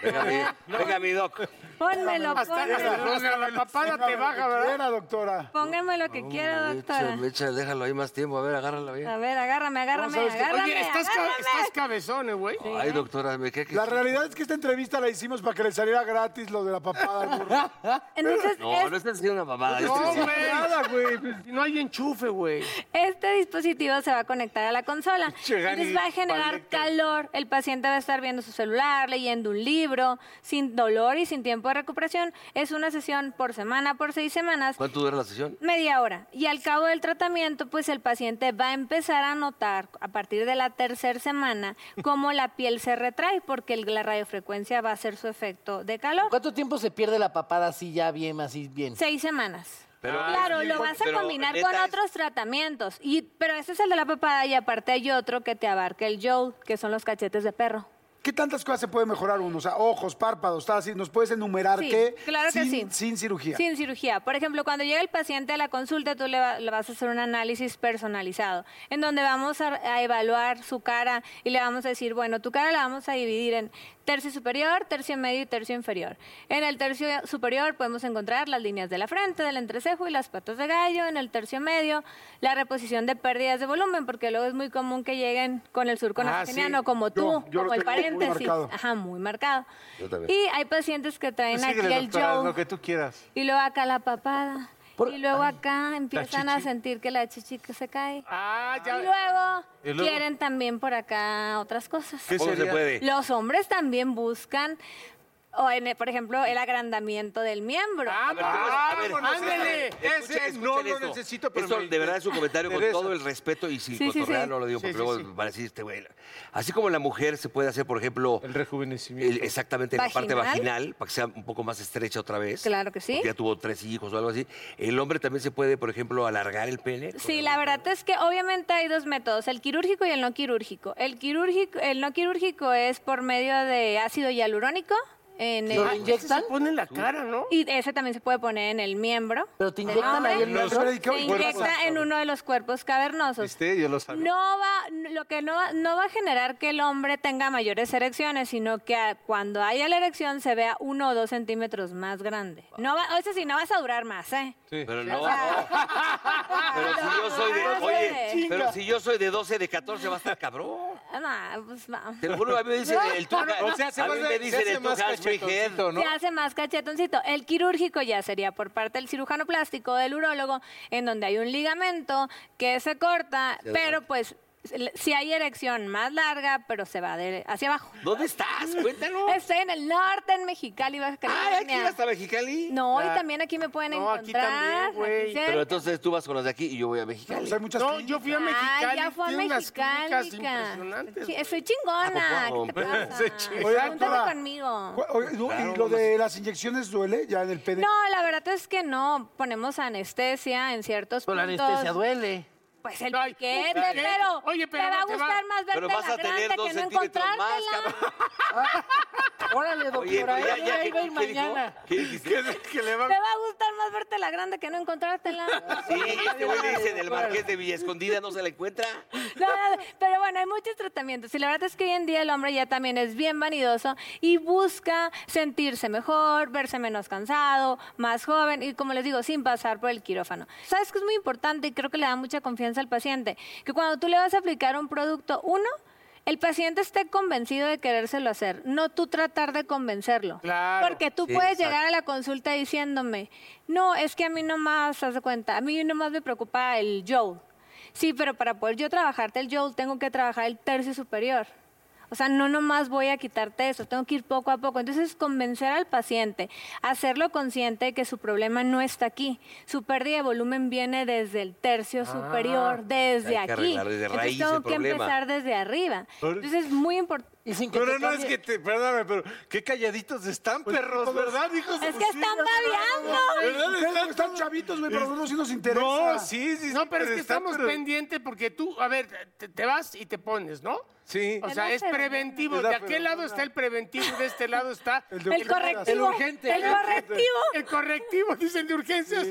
A: Venga, mi, venga, mi doc.
G: pónmelo, pónmelo.
C: la papada te baja, ¿verdad?
B: Doctora.
G: Pónganme lo que quiera, doctora.
A: Échale, échale, déjalo ahí más tiempo. A ver, agárrala bien.
G: A ver, agárrame, agárrame,
C: Oye, estás, ca-
G: agárrame.
C: estás cabezón, eh, güey.
A: Ay, doctora, me queda que...
B: La realidad es que esta entrevista la hicimos para que le saliera gratis lo de la papada.
G: Entonces,
A: No,
G: es-
A: no estás haciendo una mamada. yo
C: No, güey. Nada, güey. No hay enchufe, güey.
G: Este dispositivo se va a conectar a la consola. Entonces va a generar
D: paleta.
G: calor. El paciente va a estar viendo su celular, leyendo un libro, sin dolor y sin tiempo de recuperación. Es una sesión por semana, por seis semanas.
A: ¿Cuánto dura la sesión?
G: Media hora. Y al cabo del tratamiento, pues el paciente va a empezar a notar a partir de la tercera semana cómo la piel se retrae, porque el- la radiofrecuencia va a hacer su efecto de calor.
F: ¿Cuánto tiempo se pierde la papada así ya bien, así bien?
G: Seis semanas.
A: Pero-
G: claro, lo vas a combinar con
A: es-
G: otros tratamientos. Y, pero ese es el de la papada y aparte hay otro que te abarca el jaw, que son los cachetes de perro.
B: ¿Qué tantas cosas se puede mejorar uno? O sea, ojos, párpados, tal así. ¿Nos puedes enumerar
G: Sí,
B: qué?
G: claro que
B: sin,
G: sí.
B: Sin cirugía.
G: Sin cirugía. Por ejemplo, cuando llega el paciente a la consulta, tú le, va- le vas a hacer un análisis personalizado, en donde vamos a, a evaluar su cara y le vamos a decir, bueno, tu cara la vamos a dividir en tercio superior, tercio medio y tercio inferior. En el tercio superior podemos encontrar las líneas de la frente, del entrecejo y las patas de gallo. En el tercio medio, la reposición de pérdidas de volumen, porque luego es muy común que lleguen con el surco
C: Ah,
G: nasogeniano,
C: sí.
G: como tú,
B: Yo- yo lo
G: como el
B: muy
G: paréntesis. Ajá, muy marcado.
A: Yo.
G: Y hay pacientes que traen
D: Pues
G: aquí el jaw.
D: lo que tú quieras.
G: Y luego acá la papada.
F: Por-
G: y luego acá empiezan a
D: chichi.
G: sentir que la chichi que se cae.
C: Ah, ya.
G: Y luego,
D: ¿Y luego?
G: quieren tambitambién por acá otras cosas.
D: ¿Qué
A: ¿Cómo se
D: sería?
A: puede?
G: Los hombres también buscan O, en, el- por ejemplo, el agrandamiento del miembro.
C: Ah,
A: A ver, te voy a- a ver,
C: vámonos, ándale.
D: Ese no lo necesito, pero
A: Esto
D: me-
A: de verdad es un comentario con todo el respeto y si
G: Sí, sí,
A: cotorrear
G: sí.
A: no lo digo
C: Sí,
A: porque
C: sí,
A: luego
C: sí.
A: van a decir este güey. Así como la mujer se puede hacer, por ejemplo,
D: El rejuvenecimiento.
A: el- exactamente la parte
G: Vaginal.
A: para que sea un poco más estrecha otra vez.
G: Claro que sí.
A: porque ya tuvo tres hijos o algo así. El hombre también se puede, por ejemplo, alargar el pene.
G: Sí, la verdad es que obviamente hay dos métodos, el quirúrgico y el no quirúrgico. El quirúrgico, el no quirúrgico es por medio de ácido hialurónico en el,
F: ¿Lo
C: Ese
F: inyectan?
C: Se pone en la cara, ¿no?
G: y ese también se puede poner en el miembro.
F: Pero te inyectan ahí el
B: No,
F: miembro.
B: espera, ¿y qué-
G: Se inyecta en uno de los cuerpos cavernosos.
D: ¿Viste? Yo lo sabía.
G: No va, lo que no, va- no va a generar que el hombre tenga mayores erecciones, sino que a- cuando haya la erección se vea uno o dos centímetros más grande. No va, o sea, sí, no vas a durar más, ¿eh?
D: Sí.
A: Pero no,
G: O sea,
A: pero si yo soy de,
G: no
A: oye, pero si yo soy de 12, de 14 va a estar cabrón.
G: no, pues va.
A: Te lo juro, a mí me dicen el tú,
D: O sea, se
A: a mí me dicen el tú
D: cachetoncito, ¿no?
G: Se hace más cachetoncito. El quirúrgico ya sería por parte del cirujano plástico, del urólogo, en donde hay un ligamento que se corta, pero pues si hay erección más larga, pero se va de hacia abajo.
A: ¿Dónde estás? Cuéntanos.
G: Estoy en el norte, en Mexicali, Baja
A: aquí
G: California.
A: hasta Mexicali.
G: No, y
C: Ah.
G: también aquí me pueden
C: No, aquí
G: encontrar.
C: también, güey.
G: aquí cerca.
A: Pero entonces tú vas con los de aquí y yo voy a Mexicali.
B: Pues hay muchas
C: No, yo fui a Mexicali.
G: ya fue a Mexicali.
C: impresionantes.
G: Soy chingona.
A: ¿A poco?
G: ¿Qué te pasa? Conmigo.
B: ¿no? ¿Y lo de las inyecciones duele ya en el pene?
G: No, la verdad es que no. Ponemos anestesia en ciertos
F: Pero la
G: puntos.
F: anestesia duele.
G: Pues el
C: Ay,
G: piquete, pero,
C: oye, pero
G: te va a gustar más verte
A: Pero vas
G: la
A: a tener
G: grande
A: dos
G: que no
A: centímetros más,
G: encontrártela.
F: Órale,
A: Oye,
F: doctora,
A: ya, ya,
F: iba a
A: ¿qué,
F: ir
A: qué dijo?
F: mañana.
A: ¿Qué dijiste?
D: Que le va-
G: Te va a gustar más verte la grande que no encontrártela.
A: Sí, este güey le dice del Marqués de Villa Escondida, no se la encuentra.
G: No, no, pero bueno, hay muchos tratamientos y la verdad es que hoy en día el hombre ya también es bien vanidoso y busca sentirse mejor, verse menos cansado, más joven y como les digo, sin pasar por el quirófano. ¿Sabes que es muy importante y creo que le da mucha confianza al paciente? Que cuando tú le vas a aplicar un producto, uno, el paciente esté convencido de querérselo hacer, no tú tratar de convencerlo.
C: Claro.
G: Porque tú
A: Sí,
G: puedes
A: exacto.
G: llegar a la consulta diciéndome, no, es que a mí nomás, haz de cuenta, a mí nomás me preocupa el Joe. Sí, pero para poder yo trabajarte el Joe, tengo que trabajar el tercio superior. O sea, no nomás voy a quitarte eso, tengo que ir poco a poco. Entonces, convencer al paciente, hacerlo consciente de que su problema no está aquí. Su pérdida de volumen viene desde el tercio superior, desde
A: hay que
G: aquí.
A: arreglar desde
G: Entonces,
A: raíz
G: tengo
A: el
G: que
A: problema.
G: empezar desde arriba. Entonces, es muy importante.
F: Y sin que
D: Pero no es que te, perdóname, pero qué calladitos están, perros, ¿verdad, hijos?
G: Es que están babeando.
D: ¿Verdad? Están
B: están chavitos, güey, pero nosotros sí nos interesa.
D: No, sí, sí, sí.
C: No, pero es que estamos
D: pero-
C: pendientes porque tú, a ver, te, te vas y te pones, ¿no?
D: Sí.
C: O sea, es preventivo. De aquel lado está el preventivo y de este lado está
B: El de
G: El correctivo.
F: El urgente.
G: El correctivo.
C: el correctivo, dicen de urgencias.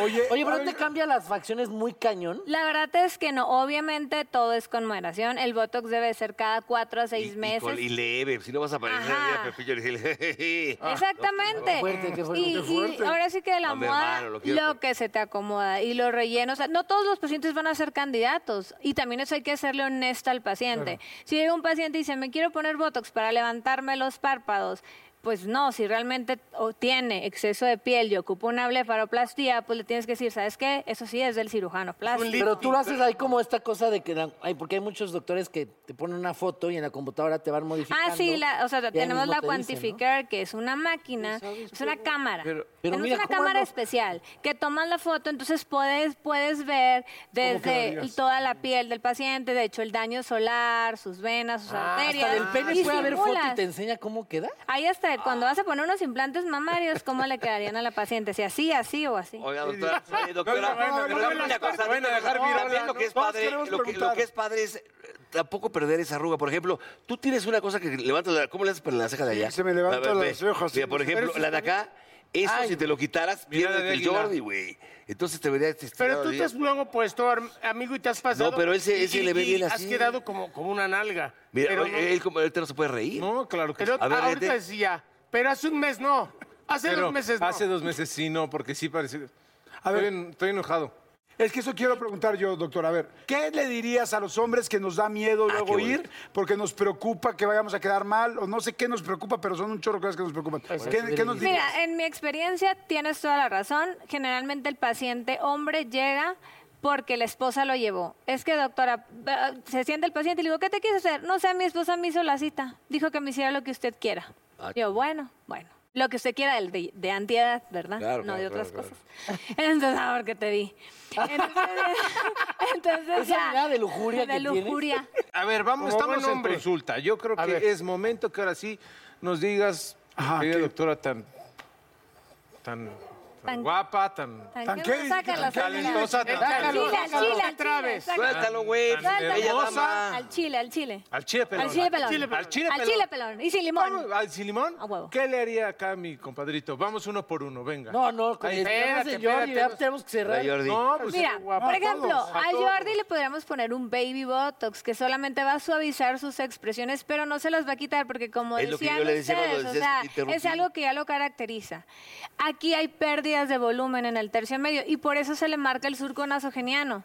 B: Oye,
F: Oye, pero ¿no te cambia las facciones muy cañón?
G: La verdad es que no. Obviamente todo es con moderación. El Botox debe ser cada cuatro a seis
A: Y- y
G: meses.
A: con- Y, leve, si no vas a aparecer
G: Ajá.
A: ya, Pepillo, y decirle,
G: Exactamente.
F: Qué fuerte, qué fuerte,
G: y,
F: qué
G: y
F: fuerte.
G: ahora sí que la
A: No, mi
G: moda,
A: hermano, lo
G: lo,
A: quiero.
G: que se te acomoda y los rellenos. O sea, no todos los pacientes van a ser candidatos. Y también eso hay que hacerle honesto al paciente. Si llega un paciente y dice, me quiero poner Botox para levantarme los párpados. Pues no, si realmente o tiene exceso de piel y ocupa una blefaroplastía, pues le tienes que decir, ¿sabes qué? Eso sí es del cirujano plástico.
F: Pero tú lo haces ahí como esta cosa de que... la- ay, porque hay muchos doctores que te ponen una foto y en la computadora te van modificando.
G: Ah, sí, la- o sea, tenemos la
F: te dicen, ¿no?
G: Quantificar, que es una máquina, es una cámara.
F: pero
G: tenemos
F: mira,
G: una
F: ¿cómo
G: cámara especial que tomas la foto, entonces puedes, puedes ver desde toda la piel del paciente, de hecho el daño solar, sus venas, sus
F: Ah,
G: arterias.
F: hasta del pene puede haber foto y te enseña cómo queda.
G: Ahí cuando vas a poner unos implantes mamarios, ¿cómo le quedarían a la paciente? Si así, así o así.
A: Oiga, doctora, oye, doctora, lo que es padre, lo que, lo que es padre es tampoco perder esa arruga. Por ejemplo, tú tienes una cosa que levantas, ¿cómo le haces para la ceja de allá?
B: se me levantan las cejas,
A: Mira, por ejemplo, la de acá, eso
F: Ay.
A: si te lo quitaras, pierdes
D: de
A: el. Jordi, güey. Entonces te verías
C: Pero tú te has luego puesto, amigo, y te has pasado.
A: No, pero él se- él
C: y-
A: le ve bien
C: Has
A: así.
C: quedado como, como una nalga.
A: Mira,
C: pero
A: oye,
C: no-
A: él como ahorita no se puede reír.
D: No, claro que
C: pero
D: sí.
A: A ver,
C: ahorita
A: vete.
C: decía, pero hace un mes no. Hace
D: Pero
C: dos meses no.
D: Hace dos meses sí, no, porque sí parece...
B: A ver.
D: Estoy, en- estoy enojado.
B: Es que eso quiero preguntar yo, doctor. A ver, ¿qué le dirías a los hombres que nos da miedo
A: Ah,
B: luego ir porque nos preocupa que vayamos a quedar mal? O no sé qué nos preocupa, pero son un chorro de cosas que nos preocupan. ¿Qué, qué nos dirías?
G: Mira, en mi experiencia tienes toda la razón. Generalmente el paciente hombre llega porque la esposa lo llevó. Es que, doctora, eh, se siente el paciente y le digo, ¿qué te quieres hacer? No sé, mi esposa me hizo la cita. Dijo que me hiciera lo que usted quiera. Yo, bueno, bueno. Lo que usted quiera del- de, de antiedad, ¿verdad?
A: Claro,
G: no
A: claro,
G: de otras
A: claro,
G: cosas. Entonces, ah, porque te vi. Entonces, entonces
F: Esa
G: ya.
F: mirada de lujuria
G: De
F: que tienes.
G: lujuria.
D: A ver, vamos,
C: Como
D: estamos en consulta. Yo creo
C: A
D: que
C: ver.
D: es momento que ahora sí nos digas,
B: Ajá,
D: querida
B: ¿qué?
D: doctora, tan, tan, tan guapa, tan
G: ¿Tan
B: ¿Tan
G: qué
D: talentosa,
G: amigas?
D: tan,
G: Al chile, al chile, al
C: Traves.
G: chile.
A: Suéltalo, güey. Bella
D: Hermosa.
G: Al chile, al chile.
D: al chile pelón.
G: Al chile pelón.
D: Al chile
G: Al
D: pelón.
G: chile pelón. Y sin limón.
D: ¿Al sin limón?
G: A huevo.
D: ¿Qué le haría acá a mi compadrito? Vamos uno por uno, venga.
F: No, no, con
C: espérate,
F: Jordi, ya tenemos que cerrar.
D: No, pues
G: Mira, por
D: A
G: ejemplo,
D: todos,
G: a. Jordi le podríamos poner un baby botox que solamente va a suavizar sus expresiones, pero no se las va a quitar porque como decían ustedes, o sea, es algo que ya lo caracteriza. Aquí hay de volumen en el tercio medio y por eso se le marca el surco nasogeniano.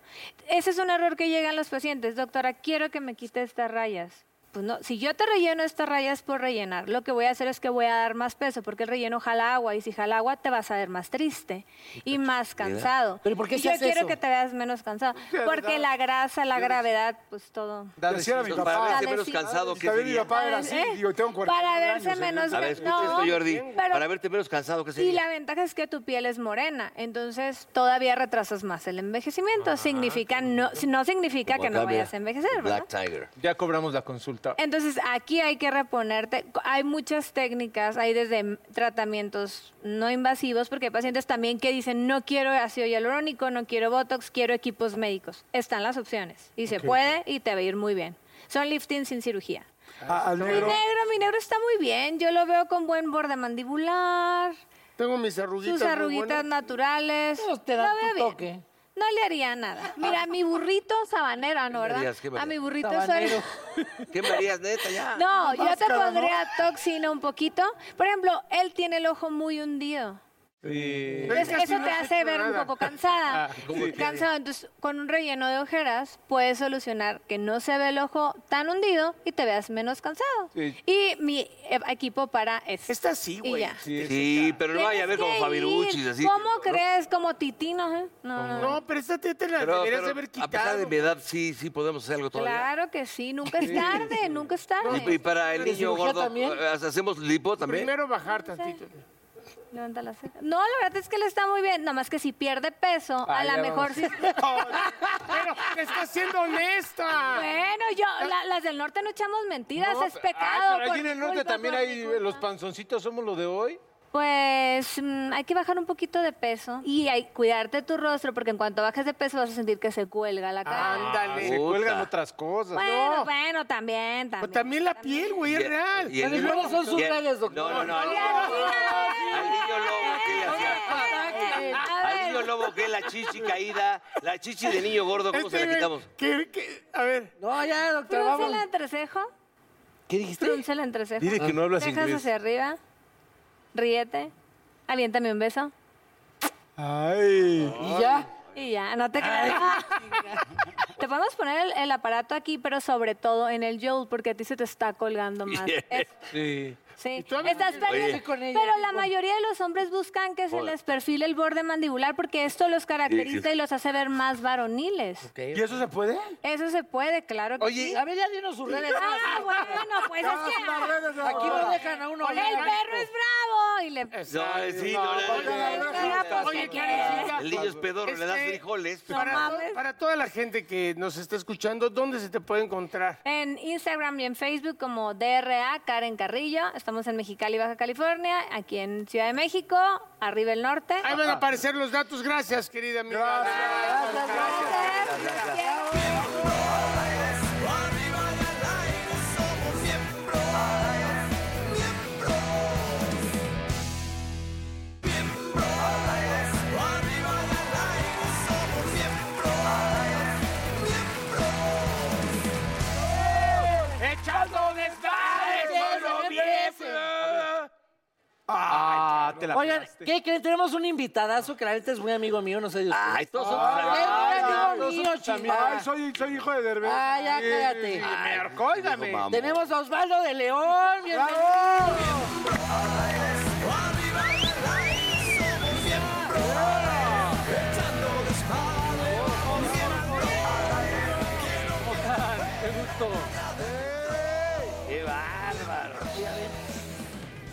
G: Ese es un error que llegan los pacientes. Doctora, quiero que me quite estas rayas. Pues no, si yo te relleno estas rayas por rellenar, lo que voy a hacer es que voy a dar más peso, porque el relleno jala agua, y si jala agua te vas a ver más triste y más cansado.
F: ¿Pero por qué
G: Y
F: se
G: yo
F: hace
G: quiero
F: eso?
G: que te veas menos cansado, porque la grasa, la gravedad, pues todo.
B: Era mi.
A: Para
B: papá.
A: verse
G: Dale,
A: menos cansado, ¿qué
B: También mi papá era así,
G: ¿Eh?
B: digo, tengo 40
G: Para verse
B: años,
G: menos
A: A ver, esto, Jordi.
G: pero-
A: Para verte menos cansado, ¿qué
G: Y la ventaja es que tu piel es morena, entonces todavía retrasas más el envejecimiento. significa no, no significa que no vayas a envejecer, ¿verdad?
A: Black Tiger.
D: Ya cobramos la consulta.
G: Entonces, aquí hay que reponerte. Hay muchas técnicas, hay desde tratamientos no invasivos, porque hay pacientes también que dicen, no quiero ácido hialurónico, no quiero Botox, quiero equipos médicos. Están las opciones. Y se puede y te va a ir muy bien. Son lifting sin cirugía.
B: A- Al
G: Mi
B: negro.
G: mi negro está muy bien. Yo lo veo con buen borde mandibular,
C: Tengo mis arruguitas.
G: sus arruguitas naturales.
F: Pero te dan
G: Lo veo
F: tu
G: bien.
F: toque.
G: No le haría nada. Mira, mi burrito sabanero, ¿no, verdad? A mi burrito
F: Sabanero.
A: ¿Qué me harías, neta, ya?
G: No, yo te pondría toxina un poquito. Por ejemplo, él tiene el ojo muy hundido.
D: Sí.
G: Entonces, eso te hace ver un poco cansada.
D: Ah, ¿cómo que?
G: Cansado. Entonces, con un relleno de ojeras, puedes solucionar que no se ve el ojo tan hundido y te veas menos cansado.
D: Sí.
G: Y mi equipo para eso.
C: Esta sí, güey.
A: Sí, pero no vaya a ver como Fabiruchis,
G: ir.
A: así.
G: ¿Cómo
A: ¿no?
G: crees? Como titinos, ¿eh? No, no, no.
C: Pero esta te, te la
A: Pero,
C: deberías
A: pero
C: haber
A: a pesar
C: quitado.
A: de mi edad, sí, sí podemos hacer algo todavía.
G: Claro que sí. Nunca es tarde, nunca es tarde.
A: Y, y para el
F: ¿De
A: niño gordo,
F: también?
A: ¿hacemos lipo también?
C: Primero bajar tantito.
G: Levanta la ceja. No, la verdad es que le está muy bien. Nada más que si pierde peso, a
D: ya
G: lo mejor sí.
C: Pero estás siendo honesta.
G: Bueno, yo, la- las del norte no echamos mentiras,
D: No,
G: es
D: pero-
G: pecado.
D: Ay, pero
G: por
D: allí en el norte
G: culpa,
D: también
G: por
D: hay
G: culpa.
D: los panzoncitos, somos lo de hoy.
G: Pues mm, hay que bajar un poquito de peso y hay cuidarte tu rostro porque en cuanto bajes de peso vas a sentir que se cuelga la cara.
C: Ándale.
D: Se
A: Puta.
D: cuelgan otras cosas.
G: bueno,
C: no.
G: bueno, también, también.
C: Pero también la piel, güey, es real.
A: Y el
F: Pero
A: niño-
F: ¿cuáles son sus
A: y el-
F: redes, doctor?
A: No, no, no. Al niño, al niño lobo, ¿qué le hacía?
G: A
A: Al
G: ver,
A: niño lobo, ¿qué? La chichi caída. La chichi de niño gordo, ¿cómo se
C: Este,
A: la quitamos?
C: que- que- a ver.
F: No, ya, doctor,
G: frunce
F: vamos.
G: el entrecejo,
F: ¿Qué dijiste?
G: frunce el entrecejo.
D: Dile que no hablas
G: Dejas
D: inglés.
G: hacia arriba, ríete, aviéntame un beso
B: Ay.
F: ¿Y ya?
G: y ya, no te creas. Te podemos poner el, el aparato aquí, pero sobre todo en el jowl, porque a ti se te está colgando más. Es-
D: Sí.
G: Sí, estás perdiendo.
F: Oye. con ella,
G: Pero la mayoría de los hombres buscan que se les perfile el borde mandibular porque esto los caracteriza y los hace ver más varoniles.
B: ¿Y eso se puede?
G: Eso se puede, claro que
F: Oye,
G: sí.
F: a ver, ya dinos sus redes.
G: Ah, bueno, pues es que
F: Aquí no dejan a uno.
G: el perro es bravo y le...
A: No, sí, no,
C: Oye,
A: El niño es pedorro, le das
C: Este,
A: frijoles.
C: Para toda la gente que nos está escuchando, ¿dónde se te puede encontrar?
G: En Instagram y en Facebook como DRA Karen Carrillo. Estamos en Mexicali, Baja California, aquí en Ciudad de México, arriba el norte.
C: Ahí van a aparecer los datos. Gracias, querida amiga.
H: Arriba
D: Ah, te la
F: Oigan,
D: pegaste.
F: ¿qué creen? Tenemos un invitadazo que la neta es muy amigo mío, no sé de ustedes.
A: Ay, todos somos
F: Ay,
A: amigos.
F: muy amigo mío, chingada.
B: Ay, soy, soy hijo de Derbez.
F: Ah, ya, cállate.
D: Merco, óigame.
A: Vamos.
F: Tenemos a Osvaldo de León, bienvenido.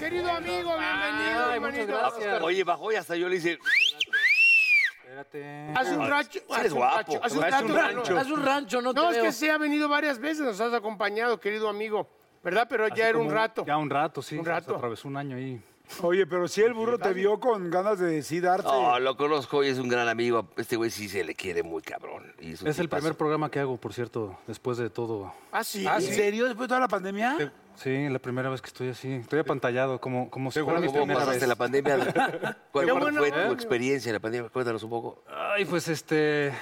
C: Querido amigo, bienvenido,
I: Ay, muchas
C: hermanito.
I: gracias.
A: Oye, bajó y hasta yo le hice.
I: Espérate.
C: Haz un rancho. Haz un
A: guapo.
C: rancho, Haz un rancho.
I: rancho.
F: Haz un rancho, no,
C: No,
F: te
C: es
F: veo.
C: que sí ha venido varias veces, nos has acompañado, querido amigo. ¿Verdad? Pero ya era un rato.
I: Ya un rato, sí.
C: Un rato.
I: Se atravesó un año ahí.
B: Oye, pero si el burro te vio con ganas de sí darte.
A: No, lo conozco y es un gran amigo. Este güey sí se le quiere muy cabrón. y un
I: Es el
A: tipazo.
I: primer programa que hago, por cierto, después de todo.
C: Ah, sí.
B: ¿En serio? ¿Después de toda la pandemia?
I: Sí, la primera vez que estoy así. Estoy apantallado, como, como si fuera mi
A: ¿Cómo
I: primera
A: pasaste
I: vez.
A: la pandemia? ¿Cuál fue tu experiencia en la pandemia? Cuéntanos un poco.
I: Ay, pues este.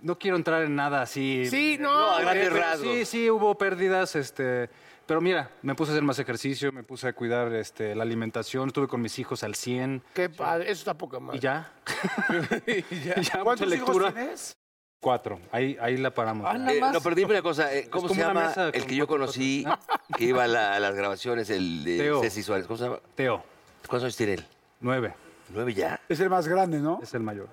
I: No quiero entrar en nada así.
C: Sí, no.
A: No, a grandes
I: Pero
A: rasgos.
I: Sí, sí, hubo pérdidas, este. Pero mira, me puse a hacer más ejercicio, me puse a cuidar este, la alimentación, estuve con mis hijos al 100
C: Qué padre, eso está poca madre.
I: y ya. y ya, mucha
B: ¿Cuántos hijos tienes?
I: Cuatro, ahí, ahí la paramos.
F: Ah,
A: Eh, no, pero dime una cosa. eh, ¿Cómo se llama
I: mesa
A: el que yo conocí que iba a, la- a las grabaciones, el de
I: Teo.
A: Ceci Suárez? ¿Cómo se llama?
I: Teo,
A: ¿Cuántos años tiene él?
I: nueve,
A: ¿Nueve ya?
B: Es el más grande, ¿no?
I: es el mayor.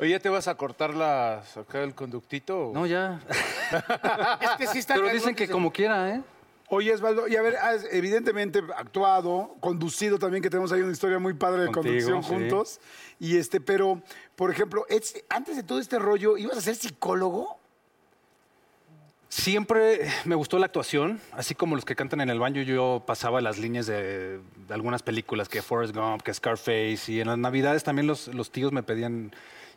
D: Oye, ¿ya te vas a cortar las, acá el conductito?
I: No, ya.
C: Es que sí está
I: Pero dicen que
C: se-
I: como quiera, ¿eh?
B: Oye, Osvaldo, y a ver, has evidentemente actuado, conducido también, que tenemos ahí una historia muy padre de
I: Contigo,
B: conducción
I: sí.
B: juntos. Y este, pero, por ejemplo, es- antes de todo este rollo, ¿ibas a ser psicólogo?
I: Siempre me gustó la actuación, así como los que cantan en el baño, yo pasaba las líneas de, de algunas películas, que Forrest Gump, que Scarface, y en las navidades también los, los tíos me pedían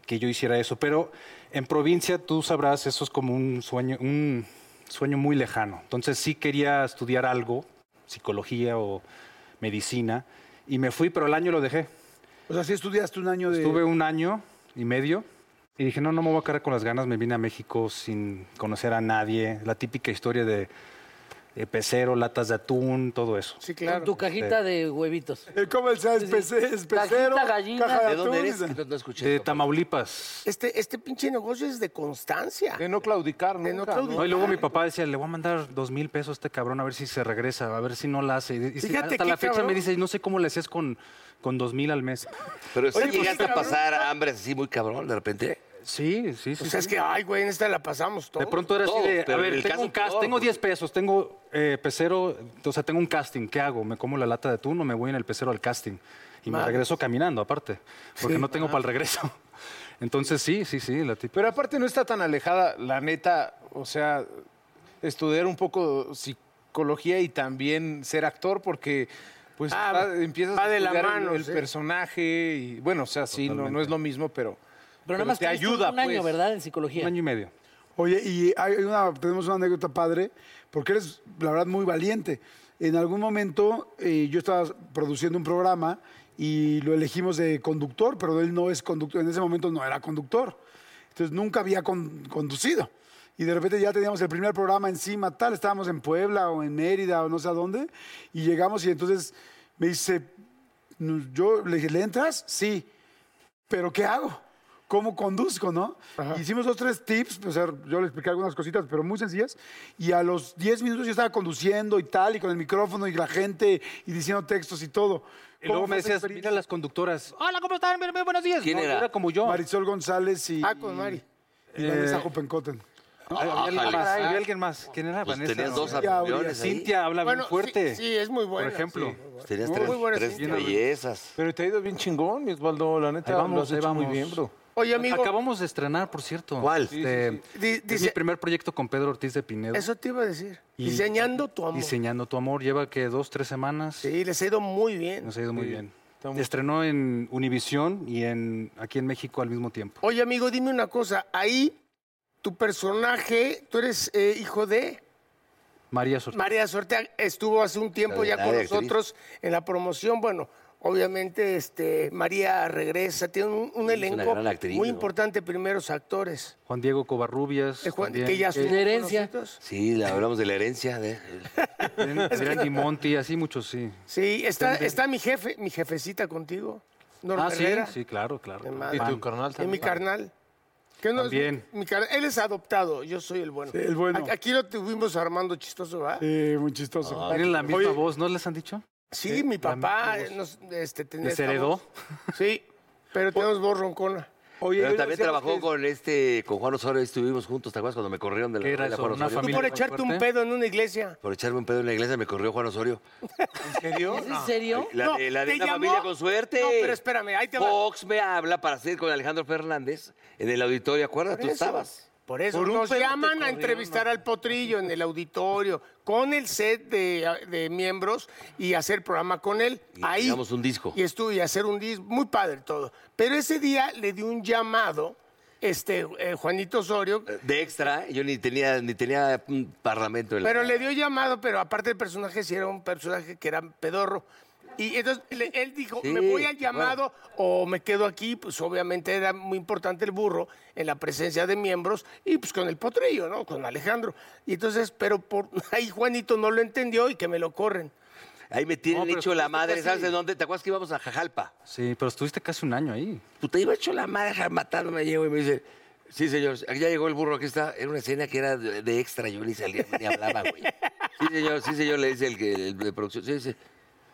I: que yo hiciera eso, pero en provincia tú sabrás, eso es como un sueño, un sueño muy lejano. Entonces sí quería estudiar algo, psicología o medicina, y me fui, pero el año lo dejé.
B: O sea, sí estudiaste un año de...
I: Estuve un año y medio y dije, no, no me voy a quedar con las ganas. Me vine a México sin conocer a nadie. La típica historia de, de pecero, latas de atún, todo eso.
C: Sí,
F: Con
C: claro.
F: tu cajita de huevitos.
B: Eh, ¿Cómo el? Es pece- es pecero,
F: Cajita, gallina.
B: caja de
A: ¿De dónde
B: atún,
A: eres? No, no escuché.
I: De. Tamaulipas.
C: Este, este pinche negocio es de constancia.
D: De no claudicar,
C: De no claudicar.
I: No, y luego mi papá decía, le voy a mandar dos mil pesos a este cabrón a ver si se regresa, a ver si no la hace. Y
C: Fíjate
I: hasta la fecha
C: cabrón.
I: me dice, no sé cómo le hacías con, con dos mil al mes.
A: Pero si
C: Oye, pues,
A: llegaste a pasar hambre así muy cabrón de repente.
I: Sí, sí, sí.
C: O sea, es que, ay, güey, en esta la pasamos todo.
I: De pronto era así de, a ver, tengo
A: caso
I: un cast, tengo
A: porque-
I: 10 pesos, tengo eh, pecero, o sea, tengo un casting, ¿qué hago? ¿Me como la lata de atún o me voy en el pecero al casting? Y me regreso caminando, aparte, porque no tengo para el regreso. Entonces, sí, sí, sí, la típica.
D: Pero aparte no está tan alejada, la neta, o sea, estudiar un poco psicología y también ser actor, porque pues
C: Ah,
D: va- empiezas
C: va
D: a
C: de la
D: el-
C: mano,
D: el,
C: sí.
D: personaje y bueno, o sea, sí, no, no es lo mismo, pero,
F: Pero nada más
D: te ayuda,
F: un año,
D: pues.
F: ¿verdad? En psicología.
I: Un año y medio.
B: Oye, y hay una, tenemos una anécdota padre, porque eres, la verdad, muy valiente. En algún momento eh, yo estaba produciendo un programa y lo elegimos de conductor, pero él no es conductor, en ese momento no era conductor. Entonces nunca había con- conducido. Y de repente ya teníamos el primer programa encima, tal, estábamos en Puebla o en Mérida o no sé a dónde, y llegamos y entonces me dice, "No, yo le dije, ¿le entras? Sí. ¿Pero qué hago? ¿Cómo conduzco, no? Hicimos dos, tres tips, o sea, yo le expliqué algunas cositas, pero muy sencillas, y a los 10 minutos yo estaba conduciendo y tal, y con el micrófono y la gente, y diciendo textos y todo.
I: Y luego
B: ¿Cómo
I: me decías, mira las conductoras. Hola, ¿cómo están? Bien, bien, buenos días.
A: ¿Quién
I: No,
A: era?
I: Era como yo.
B: Marisol González y,
C: Ah, con Mari.
B: y Vanessa
I: Eh, alguien
A: Ájale.
I: más. Había alguien más. ¿Quién era?
A: Pues
I: Vanessa.
A: tenías dos
B: Cintia
A: aviones.
I: Cintia habla
C: Bueno,
I: bien fuerte.
C: Sí, sí, es muy buena.
I: Por ejemplo.
C: sí.
A: Tenías
C: Muy
A: tres,
C: buena
A: tres
C: Cintia.
A: bellezas.
D: pero te ha ido bien chingón, mi Osvaldo, la neta,
I: Ahí vamos,
D: lo has muy bien, bro.
C: Oye, amigo,
I: Acabamos de estrenar, por cierto.
A: ¿Cuál?
I: Este, Es mi primer proyecto con Pedro Ortiz de Pinedo.
C: eso te iba a decir.
I: Y-
C: Diseñando tu amor.
I: Diseñando tu amor. Lleva que dos, tres semanas.
C: Sí, les ha ido muy bien.
I: Nos ha ido muy bien. Estrenó en Univisión y en aquí en México al mismo tiempo.
C: Oye, amigo, dime una cosa. Ahí, tu personaje, tú eres eh, hijo de
I: María Sorte.
C: María Suerte. Estuvo hace un tiempo ya con nosotros en la promoción. Bueno, obviamente, este, María regresa. Tiene un, un
A: una
C: elenco
A: gran actriz,
C: muy
A: ¿no?
C: importante, primeros actores.
I: Juan Diego Covarrubias.
C: Eh, Juan- que ya
F: de
C: con
F: herencia.
A: Sí, le hablamos de la herencia. De...
I: Adrián Adrián Gimonti, así muchos, sí.
C: Sí, está, está mi jefe, mi jefecita contigo. Norma
I: Ah, sí,
C: Herrera.
I: sí, claro, claro.
D: Y tu carnal
C: Y
D: también.
C: mi carnal. Que no es mi carnal. Él es adoptado, yo soy el bueno.
B: Sí, el bueno.
C: Aquí- lo tuvimos armando chistoso, ¿verdad?
B: Sí, muy chistoso.
I: Tienen la misma
B: Oye,
I: voz, ¿no les han dicho?
C: Sí,
I: Sí,
C: mi
I: la
C: papá
I: voz.
C: nos, este, tenía
I: ¿Les
C: esta
I: heredó?
C: voz. Sí, pero tenemos voz roncona.
B: Oye,
A: Pero también trabajó
B: que-
A: con este, con Juan Osorio, estuvimos juntos, ¿te acuerdas cuando me corrieron de la
J: ¿Qué era
A: novela
J: eso?
A: Juan
J: ¿Una
A: Osorio?
C: Tú por echarte un pedo en una iglesia.
A: Por echarme un pedo en la iglesia me corrió Juan Osorio.
C: ¿En serio?
F: ¿Es en serio?
A: La
C: No,
A: de, la de
C: ¿te
A: una
C: llamó?
A: familia con suerte.
C: No, pero espérame, ahí te va.
A: Fox me habla para hacer con Alejandro Fernández en el auditorio, ¿acuerdas? Tú
C: eso.
A: estabas.
C: Por eso
J: Por
C: nos llaman a entrevistar al potrillo en el auditorio con el set de, de miembros y hacer programa con él.
A: Y
C: Ahí.
A: un disco.
C: Y estuve y hacer un disco, muy padre todo. Pero ese día le di un llamado, este, eh, Juanito Osorio,
A: De extra, yo ni tenía, ni tenía un parlamento. en la-
C: pero le dio llamado, pero aparte del personaje, sí era un personaje que era pedorro. Y entonces él dijo,
A: Sí,
C: me voy al llamado o me quedo aquí. Pues obviamente era muy importante el burro en la presencia de miembros y pues con el potrillo, ¿no? Con Alejandro. Y entonces, pero por ahí Juanito no lo entendió y que me lo corren.
A: Ahí me tienen
I: No,
A: hecho la madre,
I: casi-
A: ¿sabes de dónde? ¿Te acuerdas que íbamos a Jajalpa?
I: Sí, pero estuviste casi un año ahí.
A: Puta, iba hecho la madre matándome, llego y me dice, sí, señor, ya llegó el burro, aquí está. Era una escena que era de, de extra, yo ni salía, ni hablaba, güey. Sí, señor, sí, señor, le dice el, que- el de producción. Sí, sí,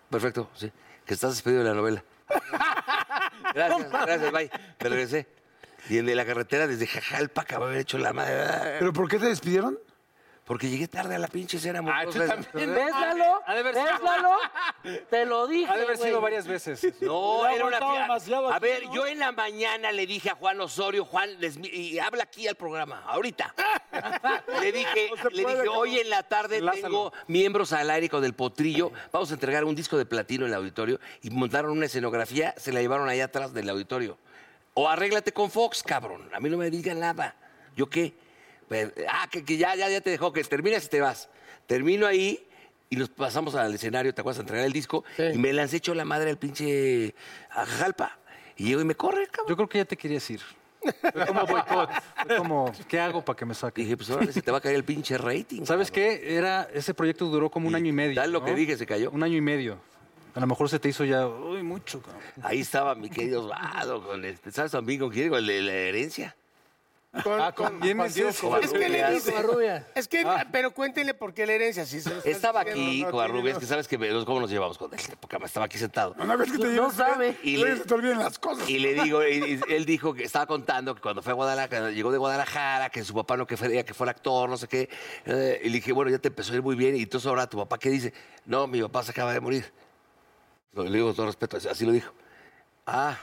A: perfecto, sí. Que estás despedido de la novela. Gracias, gracias, bye. Me regresé. Y en de la carretera desde Jajalpa acababa de haber hecho la madre.
B: ¿Pero por qué te despidieron?
A: Porque llegué tarde a la pinche escena.
J: Ah, tú también.
F: ¿Ves, Lalo?
I: Ha de haber
F: ¿Ves,
I: sido-
F: Lalo? Te lo dije,
I: Ha de haber
F: güey.
I: sido varias veces.
A: No, era una
B: demasiado
A: A
B: aquí,
A: ver,
B: ¿no?
A: yo en la mañana le dije a Juan Osorio, Juan, les- y habla aquí al programa, ahorita. le dije, le dije, hoy en la tarde tengo miembros al aire con el potrillo, vamos a entregar un disco de platino en el auditorio y montaron una escenografía, se la llevaron allá atrás del auditorio. O arréglate con Fox, cabrón. A mí no me digan nada. ¿Yo qué? Pues, ah, que, que ya, ya, ya te dejó, que terminas y te vas. Termino ahí y nos pasamos al escenario, ¿te acuerdas? A entregar el disco y me lancé hecho la madre al pinche a Jalpa. Y llego y me corre, cabrón.
I: Yo creo que ya te querías ir. Fue como boicot. Fue como, ¿qué hago para que me saque?
A: Dije, pues ahora se te va a caer el pinche rating.
I: ¿Sabes
A: cabrón.
I: qué? Era, ese proyecto duró como un año y medio.
A: Tal lo que dije, se cayó.
I: Un año y medio. A lo mejor se te hizo ya, uy, mucho. cabrón.
A: Ahí estaba mi querido Osvaldo, con este, ¿sabes también con quién? Con el de la herencia.
C: Con-
J: Ah,
C: con-
J: ¿quién
C: Juan
J: es
C: que le dice,
F: Covarrubias.
C: es que, pero cuéntenle por qué la herencia. Si se
A: Estaba aquí,
C: no
A: Covarrubias,
C: tiene-
A: que sabes que cómo nos llevamos con él. Más, Estaba aquí sentado.
B: Una vez que te
F: No sabe.
A: Y le-
B: se te olvidan las cosas.
A: Y le digo, y- y él dijo que estaba contando que cuando fue a Guadalajara, llegó de Guadalajara, que su papá no quería que fuera actor, no sé qué. eh, y le dije, bueno, ya te empezó a ir muy bien. Y entonces ahora tu papá, ¿qué dice? No, mi papá se acaba de morir. No, Le digo con todo respeto, así lo dijo. Ah,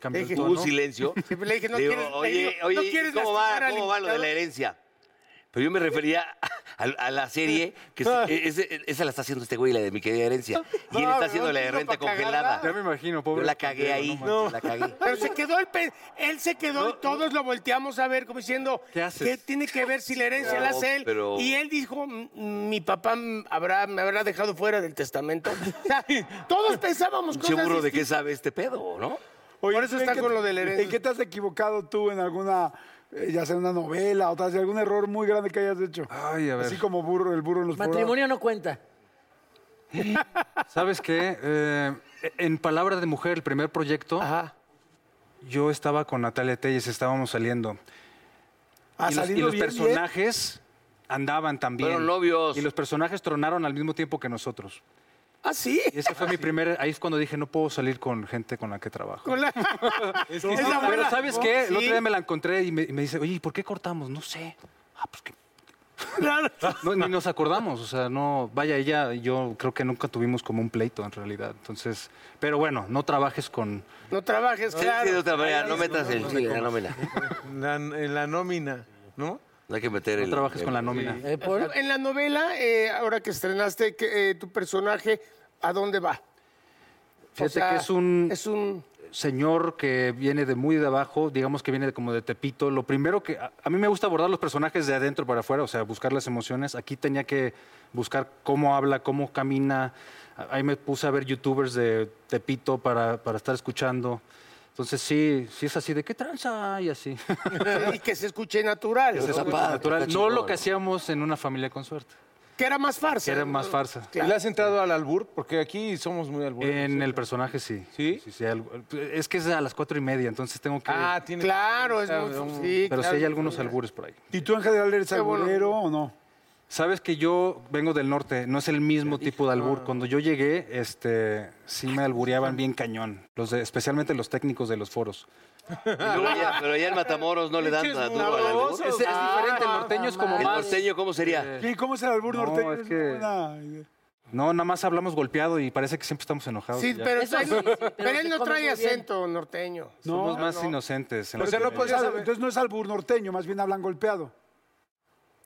I: Cambió el tono.
A: un silencio.
C: Le dije, no
A: Le digo,
C: quieres- le
A: oye,
C: digo,
A: oye,
C: no quieres
A: ¿cómo,
C: lastimar
A: va,
C: al
A: ¿cómo va lo de la herencia? Pero yo me refería a, a la serie, que es- ese- esa la está haciendo este güey, la de mi querida herencia. Y él
C: No,
A: está haciendo
C: no,
A: la de
C: no,
A: renta
C: para
A: congelada.
I: Ya me imagino,
A: Yo
I: pobre.
A: la cagué ahí,
I: No,
A: la cagué.
C: Pero se quedó el pe- él se quedó y todos lo volteamos a ver como diciendo,
I: ¿Qué haces?
C: tiene que ver si la herencia la hace él?
A: pero-
C: Y él dijo, "Mm, mi papá mm, habrá, me habrá dejado fuera del testamento. O sea, todos pensábamos cosas
A: burro de qué sabe este pedo, ¿no?
B: Oye,
C: Por eso
B: ¿en
C: está
B: qué
C: con
B: te-
C: lo de la herencia.
B: ¿En qué te has equivocado tú en alguna, eh, ya sea una novela o tal, vez algún error muy grande que hayas hecho?
I: Ay, a ver.
B: Así como burro, el burro en los
F: Matrimonio no cuenta.
I: ¿Sabes qué? Eh, en Palabra de Mujer, el primer proyecto,
C: Ajá.
I: yo estaba con Natalia Telles, estábamos saliendo.
B: Ah,
I: y los, y los
B: bien,
I: personajes andaban también.
A: Fueron novios.
I: Y los personajes tronaron al mismo tiempo que nosotros.
C: Ah, sí.
I: Y ese fue mi primer. Ahí es cuando dije, no puedo salir con gente con la que trabajo.
C: Con la-
I: Esa
C: Esa
I: Pero ¿sabes qué? El otro día me la encontré y me, y me dice, oye, ¿y por qué cortamos? No sé. Ah, pues que. No, ni nos acordamos, o sea, no, vaya, ella, y yo creo que nunca tuvimos como un pleito en realidad. Entonces, pero bueno, no trabajes con.
C: No trabajes,
A: Sí,
C: claro.
A: de otra manera, no metas el sí, en la nómina.
J: La- en la nómina, ¿no?
A: No hay que meter
I: No
A: el.
I: trabajes
A: el-
I: con la nómina.
F: Eh, por-
C: En la novela, eh, ahora que estrenaste, que, eh, tu personaje, ¿a dónde va? O
I: Fíjate
C: sea,
I: que es un
C: Es un...
I: señor que viene de muy de abajo, digamos que viene de como de Tepito. Lo primero que. A, a mí me gusta abordar los personajes de adentro para afuera, o sea, buscar las emociones. Aquí tenía que buscar cómo habla, cómo camina. Ahí me puse a ver youtubers de Tepito para, para estar escuchando. Entonces sí, sí es así, ¿de qué tranza? Y así.
C: y que se escuche natural. ¿no?
A: padre,
I: Natural. No lo que hacíamos en una familia con suerte,
C: Que era más farsa.
I: que era más farsa.
J: ¿Y le has entrado al albur? Porque aquí somos muy albur.
I: En el personaje sí.
J: ¿Sí?
I: es que es a las cuatro y media, entonces tengo que...
J: Ah, tiene
C: Claro, es muy... Sí,
I: pero
C: claro.
I: sí hay algunos albures por ahí.
B: ¿Y tú en general eres
C: Qué bueno.
B: alburero o no?
I: Sabes que yo vengo del norte, no es el mismo tipo de albur. Cuando yo llegué, este, sí me albureaban bien cañón, los de- especialmente los técnicos de los foros.
A: Y luego ya- pero ya en Matamoros no le dan
I: Pinches
A: duro al albur.
I: Es- es diferente, el norteño es como
A: ¿El
I: más-
A: norteño cómo sería?
B: ¿Qué? ¿Cómo es el albur
I: No,
B: norteño?
I: es
B: Es
I: que-
B: una idea.
I: No, nada más hablamos golpeado y parece que siempre estamos enojados.
C: Sí,
I: y ya.
C: pero,
F: Eso
C: él,
F: sí, sí, pero
C: pero él
F: se
C: no trae
F: muy bien.
C: acento norteño.
I: Somos más inocentes. en
B: Pero
I: la
B: o sea, no
I: comedia.
B: podías saber- entonces no es albur norteño, más bien hablan golpeado.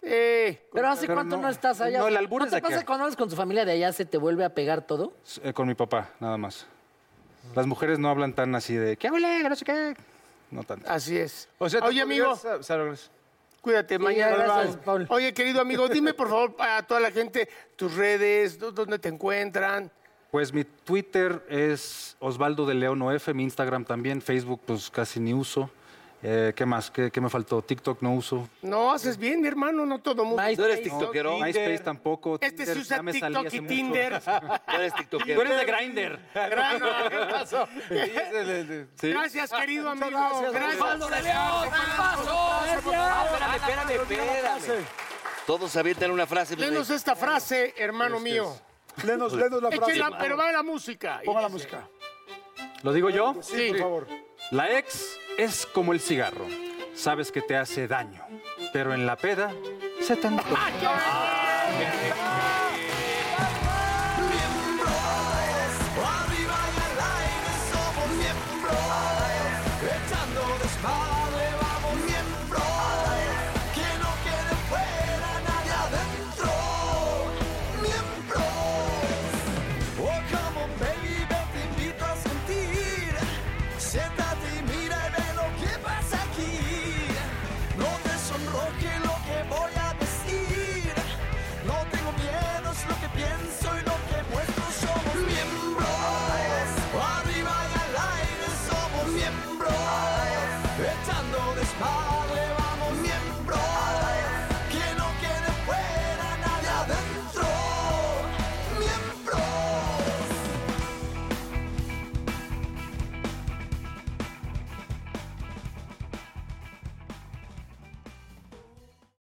C: Eh,
F: Pero ¿hace
I: Pero
F: cuánto no,
I: no-
F: estás allá?
I: no, el
F: O sea,
I: albur
F: ¿No
I: es
F: te
I: de
F: pasa cuando hablas con tu familia de allá se te vuelve a pegar todo?
I: Eh, con mi papá, nada más. Las mujeres no hablan tan así de, ¿qué? Que No sé qué. No tanto.
C: Así es.
D: O sea,
C: Oye, amigo,
D: Salud, gracias.
C: cuídate
F: Sí,
C: mañana.
F: gracias,
C: Bye.
F: Paul.
C: Oye, querido amigo, dime por favor a toda la gente tus redes, dó- dónde te encuentran.
I: Pues mi Twitter es Osvaldo de León OF, mi Instagram también, Facebook pues casi ni uso. Eh, ¿Qué más? ¿Qué, qué me faltó? TikTok no uso.
C: No, haces bien, mi hermano, no todo mundo.
F: MySpace.
A: ¿No eres tiktokero?
I: MySpace tampoco.
C: Este
I: Tinder,
C: sí usa TikTok y
I: mucho.
C: Tinder.
A: ¿No eres tiktokero?
I: Tú eres de Grindr.
C: Grano, ¿qué pasó?
I: Sí.
C: Gracias, querido amigo.
B: gracias.
C: Gracias.
A: Espérame, espérame, espérame. Todos avientan una frase. pues,
C: Lenos esta frase, hermano mío.
B: Lenos, lenos la frase.
C: Échela, pero va la música.
B: Ponga la música.
I: ¿Lo digo yo?
C: Sí.
B: Por favor.
I: La ex es como el cigarro. Sabes que te hace daño, pero en la peda se te antoja.